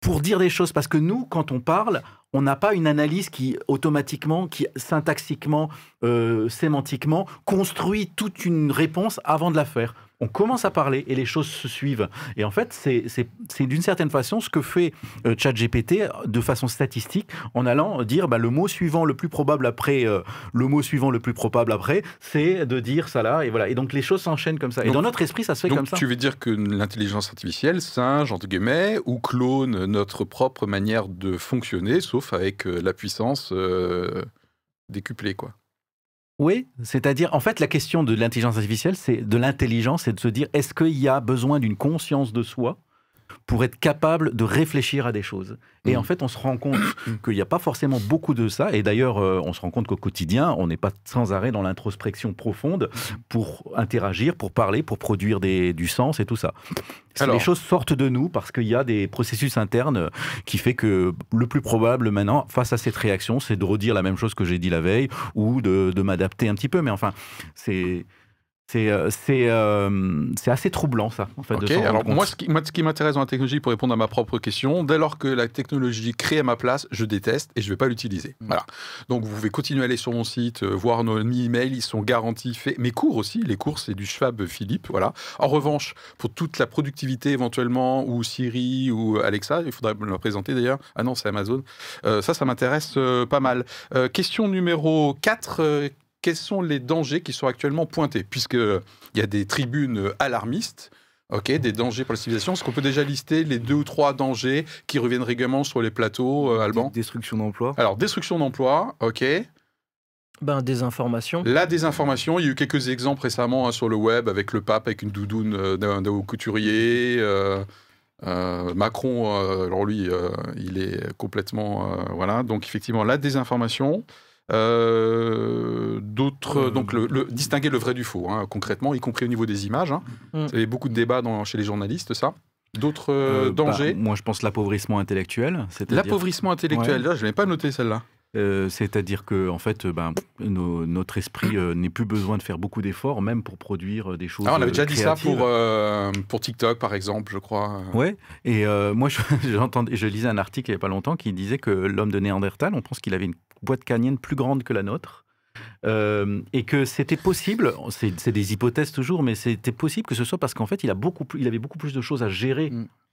pour dire des choses. Parce que nous, quand on parle, on n'a pas une analyse qui automatiquement, qui syntaxiquement, euh, sémantiquement, construit toute une réponse avant de la faire. On commence à parler et les choses se suivent. Et en fait, c'est d'une certaine façon ce que fait euh, ChatGPT de façon statistique en allant dire bah, le mot suivant le plus probable après euh, le mot suivant le plus probable après, c'est de dire ça là, et voilà. Et donc les choses s'enchaînent comme ça. et Donc- dans notre esprit, ça se fait comme ça. tu veux dire que l'intelligence artificielle singe, entre guillemets, ou clone notre propre manière de fonctionner, sauf avec euh, la puissance euh, décuplée, quoi. Oui, c'est-à-dire, en fait, la question de l'intelligence artificielle, c'est de l'intelligence, c'est de se dire, est-ce qu'il y a besoin d'une conscience de soi pour être capable de réfléchir à des choses. Et en fait, on se rend compte qu'il n'y a pas forcément beaucoup de ça. Et d'ailleurs, euh, on se rend compte qu'au quotidien, on n'est pas sans arrêt dans l'introspection profonde pour interagir, pour parler, pour produire des- du sens et tout ça. Alors- les choses sortent de nous parce qu'il y a des processus internes qui fait que le plus probable maintenant, face à cette réaction, c'est de redire la même chose que j'ai dit la veille ou de, de m'adapter un petit peu. Mais enfin, c'est... C'est euh, euh, c'est assez troublant ça, en fait. de alors moi ce, qui, moi, ce qui m'intéresse dans la technologie, pour répondre à ma propre question, dès lors que la technologie crée à ma place, je déteste et je ne vais pas l'utiliser. Mm. Voilà. Donc vous pouvez continuer à aller sur mon site, euh, voir nos emails, ils sont garantis faits. Mes cours aussi, les cours c'est du Schwab Philippe, voilà. En revanche, pour toute la productivité éventuellement, ou Siri ou Alexa, il faudrait me le présenter d'ailleurs. Ah non, c'est Amazon. Euh, ça, ça m'intéresse euh, pas mal. Euh, question numéro 4. Quels sont les dangers qui sont actuellement pointés Puisqu'il y a des tribunes alarmistes. Ok, des dangers pour la civilisation. Est-ce qu'on peut déjà lister les deux ou trois dangers qui reviennent régulièrement sur les plateaux, euh, Alban Destruction d'emplois. Alors, destruction d'emplois, ok. Ben, des informations. La désinformation, il y a eu quelques exemples récemment hein, sur le web avec le pape avec une doudoune euh, d'un haut couturier. euh, euh, Macron, euh, alors lui, euh, il est complètement. euh, voilà, donc effectivement, la désinformation. Euh, D'autres. Euh, donc, le, le- distinguer le vrai du faux, hein, concrètement, y compris au niveau des images. Hein. Mm. Il y avait beaucoup de débats dans- chez les journalistes, ça. D'autres euh, bah, dangers? Moi, je pense l'appauvrissement intellectuel. c'est-à-dire- L'appauvrissement intellectuel, Ouais. là, je ne l'ai pas noté celle-là. Euh, C'est-à-dire que, en fait, ben, notre esprit euh, n'est plus besoin de faire beaucoup d'efforts, même pour produire euh, des choses. Ah, on avait déjà dit ça pour, euh, pour TikTok, par exemple, je crois. Ouais, et euh, moi, je, j'entendais- je lisais un article il n'y a pas longtemps qui disait que l'homme de Néandertal, on pense qu'il avait une boîte crânienne plus grande que la nôtre. Euh, et que c'était possible, c'est, des hypothèses toujours, mais c'était possible que ce soit parce qu'en fait, il, a beaucoup plus, il avait beaucoup plus de choses à gérer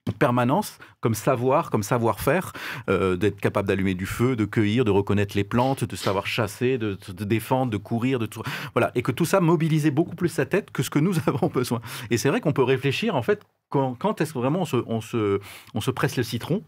Mm. en permanence, comme savoir, comme savoir-faire, euh, d'être capable d'allumer du feu, de cueillir, de reconnaître les plantes, de savoir chasser, de, de défendre, de courir, de tout. Voilà, et que tout ça mobilisait beaucoup plus sa tête que ce que nous avons besoin. Et c'est vrai qu'on peut réfléchir, en fait, quand, quand est-ce que vraiment on se, on se, on se presse le citron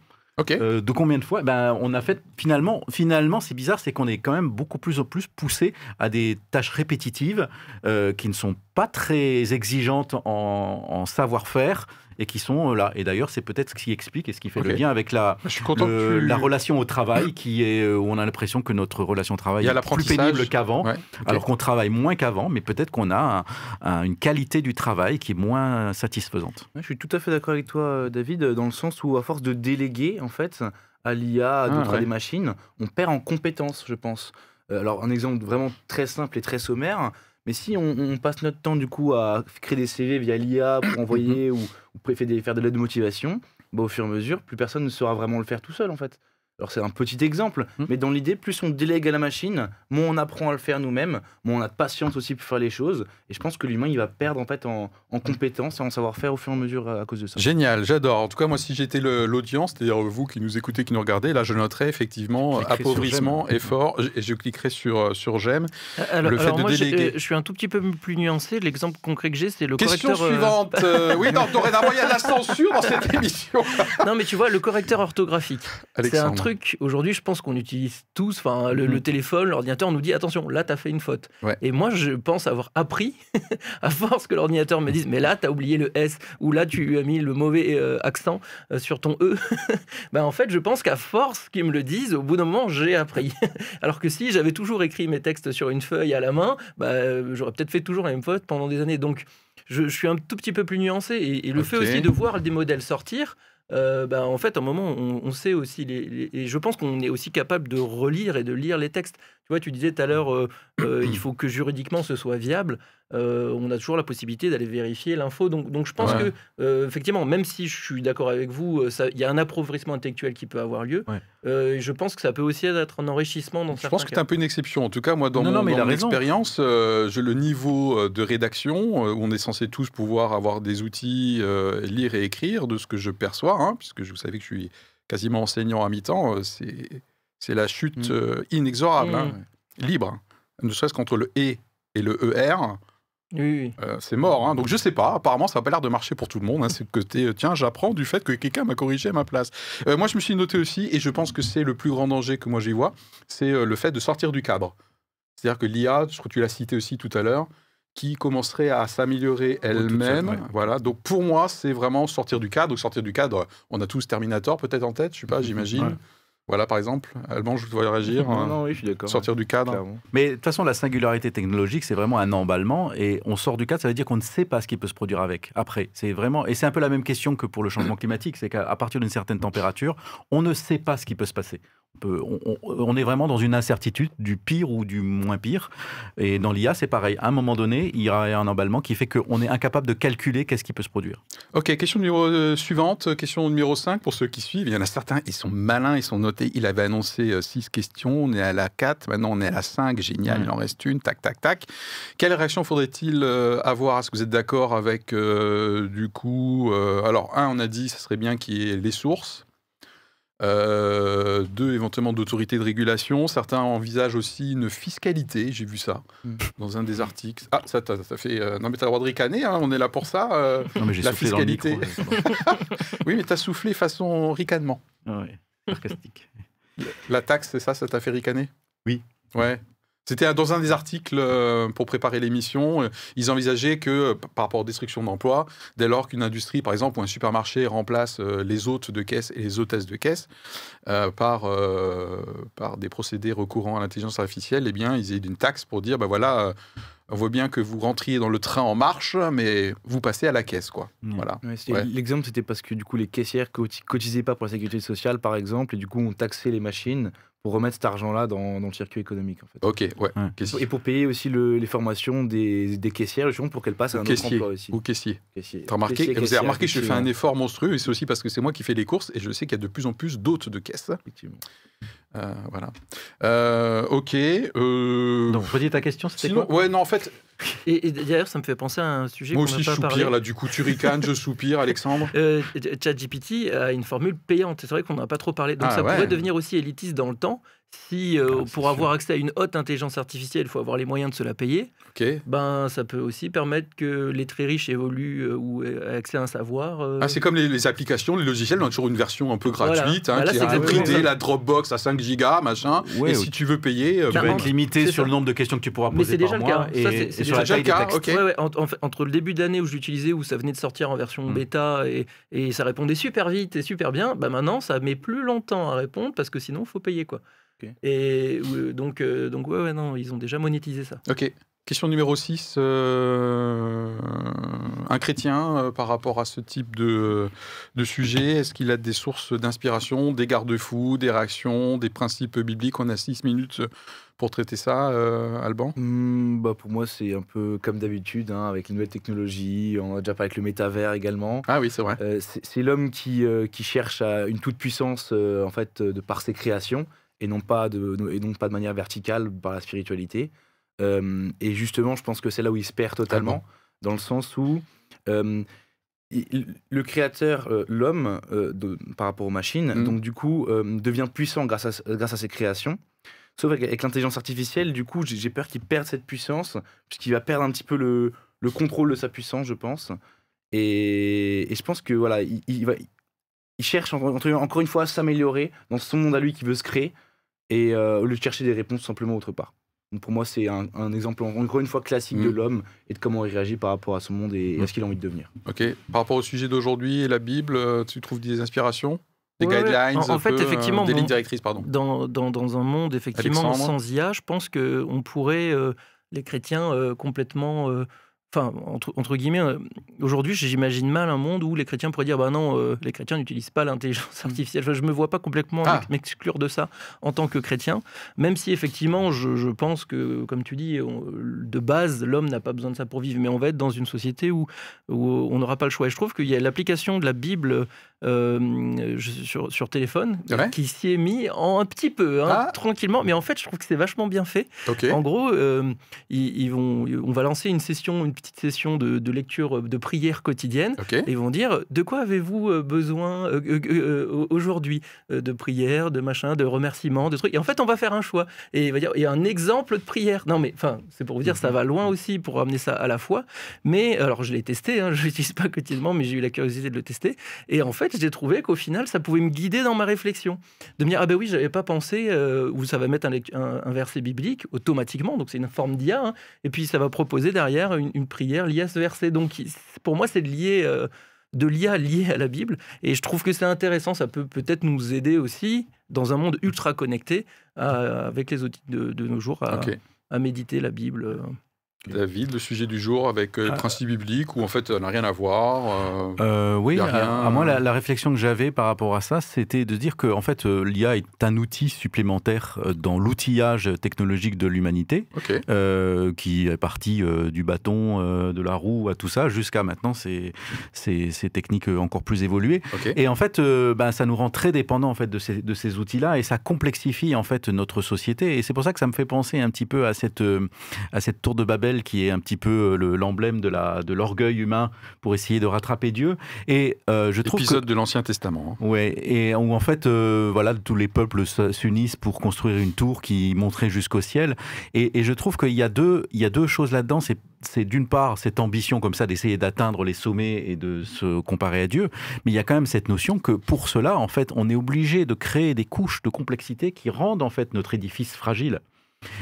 Euh, de combien de fois? Ben, On a fait finalement, finalement, c'est bizarre, c'est qu'on est quand même beaucoup plus en plus poussé à des tâches répétitives euh, qui ne sont pas très exigeantes en savoir-faire et qui sont euh, là. Et d'ailleurs, c'est peut-être ce qui explique et ce qui fait le lien avec la, Je suis content le- que tu... la relation au travail, qui est euh, où on a l'impression que notre relation au travail est plus pénible qu'avant, Ouais, alors qu'on travaille moins qu'avant, mais peut-être qu'on a un- un- une qualité du travail qui est moins satisfaisante. Je suis tout à fait d'accord avec toi, euh, David, dans le sens où, à force de déléguer, en fait, à l'IA, à Ah, d'autres, ouais. des machines, on perd en compétences, je pense. Alors, un exemple vraiment très simple et très sommaire, mais si on, on passe notre temps, du coup, à créer des CV via l'IA pour envoyer ou, ou faire de l'aide de motivation, bah, au fur et à mesure, plus personne ne saura vraiment le faire tout seul, en fait. Alors, c'est un petit exemple, Hmm. mais dans l'idée, plus on délègue à la machine, moins on apprend à le faire nous-mêmes, moins on a de patience aussi pour faire les choses. Et je pense que l'humain, il va perdre en fait en, en compétences et en savoir-faire au fur et à mesure à, à cause de ça. Génial, j'adore. En tout cas, moi, si j'étais l'audience, c'est-à-dire vous qui nous écoutez, qui nous regardez, là, je noterais effectivement Je appauvrissement, effort, et je cliquerai sur, euh, sur j'aime. Alors, Le fait alors de moi, déléguer. je suis un tout petit peu plus nuancé. L'exemple concret que j'ai, c'est le Question correcteur. euh, suivante. Euh, oui, non, dorénavant, il y a de la censure dans cette émission. Non, mais tu vois, le correcteur orthographique. C'est un Alexandre. Truc, aujourd'hui, je pense qu'on utilise tous, enfin, le, le téléphone, l'ordinateur, nous dit attention, là, t'as fait une faute. Ouais. Et moi, je pense avoir appris, à force que l'ordinateur me dise, mais là, t'as oublié le S, ou là, tu as mis le mauvais euh, accent euh, sur ton E. ben, en fait, je pense qu'à force qu'ils me le disent, au bout d'un moment, j'ai appris. Alors que si j'avais toujours écrit mes textes sur une feuille à la main, bah, euh, j'aurais peut-être fait toujours la même faute pendant des années. Donc, je, je suis un tout petit peu plus nuancé. Et, et le fait aussi de voir des modèles sortir, euh, ben, en fait, à un moment, on, sait aussi, les- et je pense qu'on est aussi capable de relire et de lire les textes. Tu vois, tu disais tout à l'heure, euh, euh, il faut que juridiquement ce soit viable. Euh, on a toujours la possibilité d'aller vérifier l'info. Donc, donc je pense Ouais. que, euh, effectivement, même si je suis d'accord avec vous, il y a un appauvrissement intellectuel qui peut avoir lieu. Ouais. Euh, je pense que ça peut aussi être un enrichissement dans Je certains pense que tu es cas. un peu une exception. En tout cas, moi, dans Non, mon, non, dans a mon expérience, euh, le niveau de rédaction, euh, où on est censé tous pouvoir avoir des outils, euh, lire et écrire, de ce que je perçois, hein, puisque vous savez que je suis quasiment enseignant à mi-temps, euh, c'est c'est la chute Mm. euh, inexorable, Mm. hein, libre. hein. Ne serait-ce qu'entre le « et » et le « er », Oui, oui. euh, c'est mort. hein. Donc je sais pas, apparemment ça n'a pas l'air de marcher pour tout le monde. hein. C'est le côté, euh, tiens, j'apprends du fait que quelqu'un m'a corrigé à ma place. Euh, moi je me suis noté aussi, et je pense que c'est le plus grand danger que moi j'y vois, c'est euh, le fait de sortir du cadre. C'est-à-dire que l'IA, je crois que tu l'as cité aussi tout à l'heure, qui commencerait à s'améliorer elle-même. ouais. Voilà. Donc pour moi, c'est vraiment sortir du cadre. Sortir du cadre, on a tous Terminator peut-être en tête, je sais pas, j'imagine. Ouais. Voilà par exemple. Alban, je voudrais réagir. Non, hein. non, oui, je suis d'accord. Sortir du cadre. Clairement. Mais de toute façon, la singularité technologique, c'est vraiment un emballement et on sort du cadre, ça veut dire qu'on ne sait pas ce qui peut se produire avec. Après, c'est vraiment et c'est un peu la même question que pour le changement climatique, c'est qu'à partir d'une certaine température, on ne sait pas ce qui peut se passer. On, est vraiment dans une incertitude du pire ou du moins pire. Et dans l'IA, c'est pareil. À un moment donné, il y a un emballement qui fait qu'on est incapable de calculer qu'est-ce qui peut se produire. Ok, question numéro euh, suivante, question numéro 5 pour ceux qui suivent. Il y en a certains, ils sont malins, ils sont notés. Il avait annoncé 6 questions, on est à la 4, maintenant on est à la 5, génial, il en reste une, tac, tac, tac. Quelle réaction faudrait-il euh, avoir? Est-ce que vous êtes d'accord avec, euh, du coup, euh, alors un, on a dit, ça serait bien qu'il y ait les sources. Euh, deux, éventuellement d'autorité de régulation. Certains envisagent aussi une fiscalité, j'ai vu ça Mm. dans un des articles. Ah, ça, t'as- ça fait. euh, non, mais t'as le droit de ricaner, hein, on est là pour ça. euh. Non, mais j'ai La soufflé dans le fiscalité. micro. Oui, mais t'as soufflé façon ricanement. Ah ouais, sarcastique. La taxe, c'est ça, ça t'a fait ricaner? Oui. Ouais. C'était dans un des articles euh, pour préparer l'émission. euh, Ils envisageaient que, euh, par rapport aux destructions d'emplois, dès lors qu'une industrie, par exemple, ou un supermarché remplace les hôtes de caisse et les hôtesses de caisse euh, par, euh, par des procédés recourant à l'intelligence artificielle, eh bien, ils aient une taxe pour dire, ben voilà, on voit bien que vous rentriez dans le train en marche, mais vous passez à la caisse, quoi. Mm. Voilà. Ouais, c'était- Ouais. L'exemple, c'était parce que du coup, les caissières coti- cotisaient pas pour la sécurité sociale, par exemple, et du coup, on taxait les machines pour remettre cet argent-là dans, dans le circuit économique. En fait. Ok, ouais. Ouais. Caissier. Et pour payer aussi le- les formations des, des caissières, justement, pour qu'elles passent à un autre caissier. emploi aussi. Ou caissier. Caissier. T'as remarqué, Caissier, vous avez remarqué, je fais un effort monstrueux et c'est aussi parce que c'est moi qui fais les courses et je sais qu'il y a de plus en plus d'hôtes de caisse. Effectivement. Euh, voilà. Euh, ok. euh, Donc, redis ta question, c'était sinon, quoi ouais, non, en fait, Et, et d'ailleurs, ça me fait penser à un sujet moi aussi je pas soupire parlé. là. Du coup, tu ricanes, je soupire, Alexandre. Euh, ChatGPT a une formule payante. C'est vrai qu'on n'en a pas trop parlé. Donc Ah ça ouais. pourrait devenir aussi élitiste dans le temps Si euh, Ah, pour sûr. avoir accès à une haute intelligence artificielle, il faut avoir les moyens de se la payer, ben ça peut aussi permettre que les très riches évoluent euh, ou aient accès à un savoir. euh, Ah, c'est comme les, les applications, les logiciels, on a toujours une version un peu Voilà. gratuite, hein, Bah là, qui est hybridée, ça. la Dropbox à 5 gigas, machin. Ouais, et si tu veux payer, Tu vas en- être limité sur ça. le nombre de questions que tu pourras Mais poser c'est déjà par le mois cas. et, Ça, c'est- déjà taille le des cas, textes. ok. Ouais, ouais, en- en fait, entre le début d'année où je l'utilisais, où ça venait de sortir en version Mm. bêta et, et ça répondait super vite et super bien, bah maintenant ça met plus longtemps à répondre parce que sinon il faut payer quoi. Et euh, donc, euh, donc ouais, ouais, non, ils ont déjà monétisé ça. Ok. Question numéro 6. un chrétien, euh, par rapport à ce type de, de sujet, est-ce qu'il a des sources d'inspiration, des garde-fous, des réactions, des principes bibliques? On a 6 minutes pour traiter ça, euh, Alban Hmm, bah pour moi, c'est un peu comme d'habitude, hein, avec les nouvelles technologies. On a déjà parlé avec le métavers également. Ah oui, c'est vrai. Euh, c'est l'homme qui, euh, qui cherche à une toute puissance euh, en fait euh, de par ses créations et non pas de et non pas de manière verticale par la spiritualité. Euh, et justement, je pense que c'est là où il se perd totalement, dans le sens où euh, il- le créateur, euh, l'homme, par rapport aux machines, Mm. donc du coup devient puissant grâce à, grâce à ses créations. Sauf avec, avec l'intelligence artificielle, du coup, j'ai peur qu'il perde cette puissance, puisqu'il va perdre un petit peu le, le contrôle de sa puissance, je pense. Et, et je pense que voilà, il, il va, il cherche encore une fois à s'améliorer dans son monde à lui qui veut se créer, et euh, au lieu de chercher des réponses simplement autre part. Donc pour moi, c'est un, un exemple encore une fois classique de Mm. l'homme et de comment il réagit par rapport à son monde et Mm. à ce qu'il a envie de devenir. Ok. Par rapport au sujet d'aujourd'hui et la Bible, euh, tu trouves des inspirations? Des Ouais, guidelines En- en un fait, peu, euh, Des lignes directrices, pardon. Dans, dans, dans un monde effectivement Alexandre sans IA, je pense que on pourrait euh, les chrétiens euh, complètement euh, Enfin, entre, entre guillemets, euh, aujourd'hui, j'imagine mal un monde où les chrétiens pourraient dire bah non, euh, les chrétiens n'utilisent pas l'intelligence artificielle. Enfin, je me vois pas complètement Ah. m'ex- m'exclure de ça en tant que chrétien, même si effectivement, je, je pense que, comme tu dis, on- de base, l'homme n'a pas besoin de ça pour vivre, mais on va être dans une société où, où on n'aura pas le choix. Et je trouve qu'il y a l'application de la Bible euh, sur, sur téléphone Ouais. qui s'y est mis en un petit peu, hein, Ah. tranquillement, mais en fait, je trouve que c'est vachement bien fait. En gros, euh, ils, ils vont, on va lancer une session, une petite session de, de lecture de prière quotidienne. Et ils vont dire de quoi avez-vous euh, besoin euh, aujourd'hui? De prière, de machin, de remerciements, de trucs. Et en fait, on va faire un choix. Et il va dire il y a un exemple de prière. Non, mais enfin, c'est pour vous dire, ça va loin aussi pour amener ça à la fois. Mais alors, je l'ai testé. Hein, je l'utilise pas quotidiennement, mais j'ai eu la curiosité de le tester. Et en fait, j'ai trouvé qu'au final, ça pouvait me guider dans ma réflexion, de me dire ah ben oui, j'avais pas pensé. euh, où ça va mettre un, lec- un- un verset biblique automatiquement. Donc c'est une forme d'IA. hein. et puis ça va proposer derrière une, une prière liée à ce verset. Donc pour moi, c'est lié. euh, de l'IA liée à la Bible. Et je trouve que c'est intéressant. Ça peut peut-être nous aider aussi, dans un monde ultra connecté, à- avec les outils de, de nos jours, à, méditer la Bible. David, le sujet du jour avec euh, le Ah. principe biblique où en fait n'a rien à voir. euh, Euh, oui, à, rien, à moi, la, la réflexion que j'avais par rapport à ça, c'était de dire que en fait, euh, l'IA est un outil supplémentaire dans l'outillage technologique de l'humanité, qui est parti du bâton, de la roue, à tout ça, jusqu'à maintenant ces, ces, ces techniques encore plus évoluées. Et en fait, ben, ça nous rend très dépendants en fait de ces, de ces outils-là, et ça complexifie en fait notre société. Et c'est pour ça que ça me fait penser un petit peu à cette, à cette tour de Babel qui est un petit peu euh, le- l'emblème de l'orgueil humain pour essayer de rattraper Dieu. Et euh, je trouve que Épisode de l'Ancien Testament. hein. Ouais, et où en fait, euh, voilà, tous les peuples s'unissent pour construire une tour qui monterait jusqu'au ciel. Et, et je trouve qu'il y a deux, il y a deux choses là-dedans. C'est, c'est d'une part cette ambition comme ça d'essayer d'atteindre les sommets et de se comparer à Dieu, mais il y a quand même cette notion que pour cela, en fait, on est obligé de créer des couches de complexité qui rendent en fait notre édifice fragile.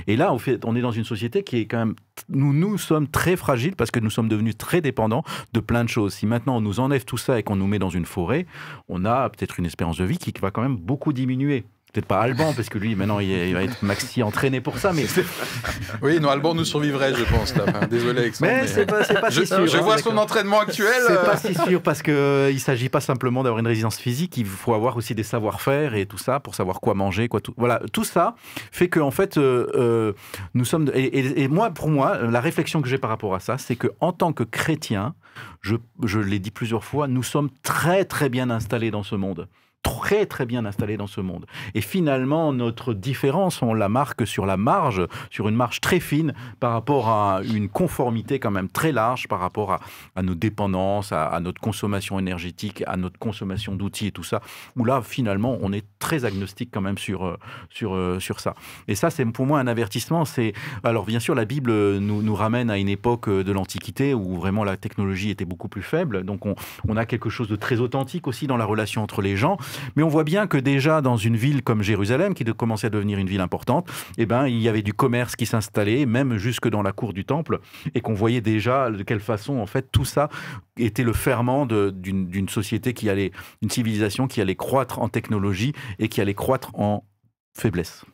Et là, on est dans une société qui est quand même. Nous, nous sommes très fragiles parce que nous sommes devenus très dépendants de plein de choses. Si maintenant on nous enlève tout ça et qu'on nous met dans une forêt, on a peut-être une espérance de vie qui va quand même beaucoup diminuer. Peut-être pas Alban, parce que lui, maintenant, il est- il va être maxi entraîné pour ça, mais, Oui, non, Alban nous survivrait, je pense. là. Enfin, désolé, Alexandre. mais mais- c'est pas, pas je, si sûr. je hein. vois son entraînement actuel. C'est euh, pas si sûr parce que euh, il s'agit pas simplement d'avoir une résistance physique, il faut avoir aussi des savoir-faire et tout ça pour savoir quoi manger, quoi tout. Voilà, tout ça fait que en fait euh, euh, nous sommes et, et- et moi pour moi la réflexion que j'ai par rapport à ça, c'est que en tant que chrétien, je, je l'ai dit plusieurs fois, nous sommes très très bien installés dans ce monde. Très très bien installés dans ce monde. Et finalement, notre différence, on la marque sur la marge, sur une marge très fine par rapport à une conformité quand même très large par rapport à, nos dépendances, à, notre consommation énergétique, à notre consommation d'outils et tout ça, où là, finalement, on est très agnostique quand même sur, euh, sur, euh, sur ça. Et ça, c'est pour moi un avertissement. C'est Alors, bien sûr, la Bible nous, ramène à une époque de l'Antiquité où vraiment la technologie était beaucoup plus faible. Donc, on, on a quelque chose de très authentique aussi dans la relation entre les gens. Mais on voit bien que déjà dans une ville comme Jérusalem, qui commençait à devenir une ville importante, eh ben, il y avait du commerce qui s'installait, même jusque dans la cour du temple, et qu'on voyait déjà de quelle façon, en fait, tout ça était le ferment d'une société qui allait, une civilisation qui allait croître en technologie et qui allait croître en faiblesse.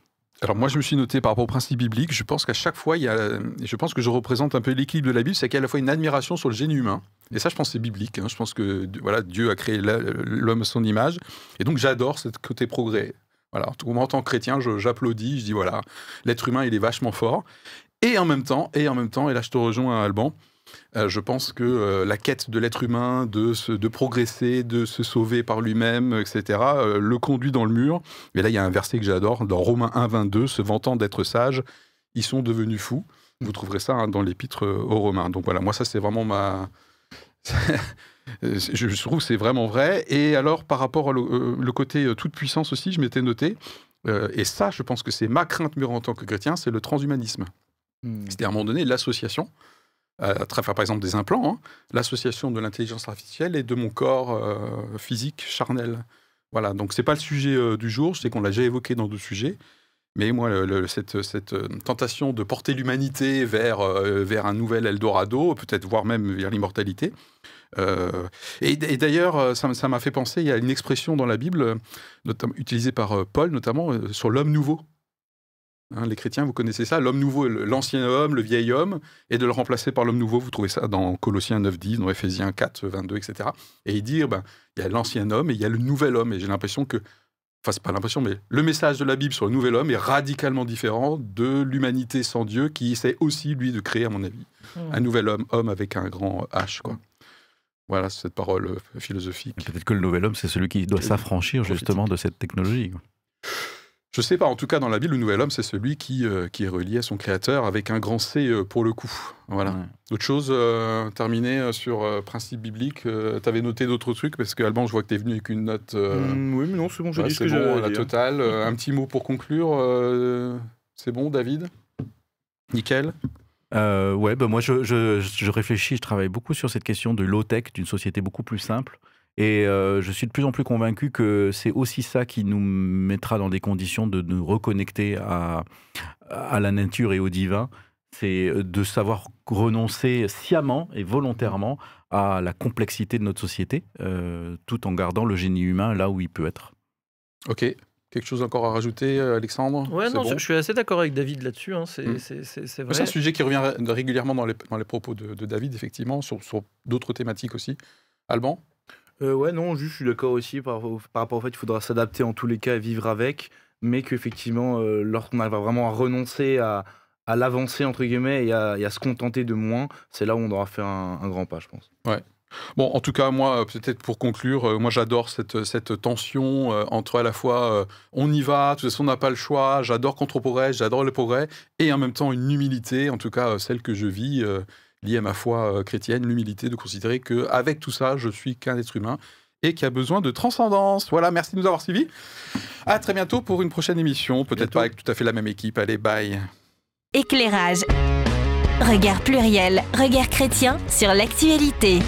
Alors moi, je me suis noté par rapport au principe biblique, je pense qu'à chaque fois, il y a, je pense que je représente un peu l'équilibre de la Bible, c'est qu'il y a à la fois une admiration sur le génie humain, et ça, je pense, c'est biblique. Hein. Je pense que voilà, Dieu a créé l'homme à son image, et donc j'adore ce côté progrès. Voilà, en tant que chrétien, j'applaudis, je dis voilà, l'être humain, il est vachement fort. Et en même temps, et en même temps, et là, je te rejoins, Alban, euh, je pense que euh, la quête de l'être humain, de, se, de progresser, de se sauver par lui-même, etc., euh, le conduit dans le mur. Et là, il y a un verset que j'adore, dans Romains 1, 22, se vantant d'être sages, ils sont devenus fous. Vous trouverez ça hein, dans l'épître aux Romains. Donc voilà, moi, ça, c'est vraiment ma. je trouve que c'est vraiment vrai. Et alors, par rapport au le côté toute puissance aussi, je m'étais noté, et ça, je pense que c'est ma crainte mûre en tant que chrétien, c'est le transhumanisme. Hmm. C'est-à-dire, à un moment donné, l'association à travers par exemple des implants, hein, l'association de l'intelligence artificielle et de mon corps euh, physique charnel. Voilà, donc c'est pas le sujet euh, du jour, je sais qu'on l'a déjà évoqué dans d'autres sujets, mais moi, cette, euh, tentation de porter l'humanité vers, vers un nouvel Eldorado, peut-être voire même vers l'immortalité. et, d'ailleurs, ça m'a fait penser, il y a une expression dans la Bible, utilisée par Paul, notamment sur l'homme nouveau. Hein, les chrétiens, vous connaissez ça, l'homme nouveau, l'ancien homme, le vieil homme, et de le remplacer par l'homme nouveau. Vous trouvez ça dans Colossiens 9.10, dans Ephésiens 4, 22, etc. Et il dit, ben, il y a l'ancien homme et il y a le nouvel homme. Et j'ai l'impression que, enfin, c'est pas l'impression, mais le message de la Bible sur le nouvel homme est radicalement différent de l'humanité sans Dieu, qui essaie aussi, lui, de créer, à mon avis, mmh. un nouvel homme, homme avec un grand H, quoi. Voilà, cette parole euh, philosophique. Peut-être que le nouvel homme, c'est celui qui doit s'affranchir justement de cette technologie. Je sais pas, en tout cas dans la Bible, le nouvel homme, c'est celui qui, euh, qui est relié à son créateur avec un grand C euh, pour le coup. Voilà. Ouais. D'autres choses euh, terminées sur principe biblique Tu avais noté d'autres trucs? Parce que Alban, je vois que tu es venu avec une note. Mmh, oui, mais non, c'est bon, je ouais, dis ce que bon, la totale. un petit mot pour conclure. c'est bon, David? Nickel euh, ouais, bah moi je, je, je, réfléchis, je travaille beaucoup sur cette question de low-tech, d'une société beaucoup plus simple. Et euh, je suis de plus en plus convaincu que c'est aussi ça qui nous mettra dans des conditions de nous reconnecter à, à la nature et au divin. C'est euh, de savoir renoncer sciemment et volontairement à la complexité de notre société, euh, tout en gardant le génie humain là où il peut être. Ok. Quelque chose encore à rajouter, Alexandre? Ouais, non, bon je suis assez d'accord avec David là-dessus. Hein. C'est mmh. vrai. C'est un sujet qui revient régulièrement dans les, dans les propos de, de, David, effectivement, sur, sur d'autres thématiques aussi. Alban? Euh, ouais, non, je suis d'accord aussi par, par rapport au fait qu'il faudra s'adapter en tous les cas et vivre avec, mais qu'effectivement, euh, lorsqu'on arrive vraiment à renoncer à, à l'avancée, entre guillemets, et à, et à, se contenter de moins, c'est là où on aura fait un, grand pas, je pense. Ouais. Bon, en tout cas, moi, peut-être pour conclure, euh, moi j'adore cette, cette tension euh, entre à la fois euh, on y va, de toute façon on n'a pas le choix, j'adore contre progrès, j'adore le progrès, et en même temps une humilité, en tout cas celle que je vis lié à ma foi euh, chrétienne, l'humilité de considérer que avec tout ça, je suis qu'un être humain et qui a besoin de transcendance. Voilà, merci de nous avoir suivis. À très bientôt pour une prochaine émission, peut-être pas avec tout à fait la même équipe. Allez, bye. Éclairage. Regard pluriel, regard chrétien sur l'actualité.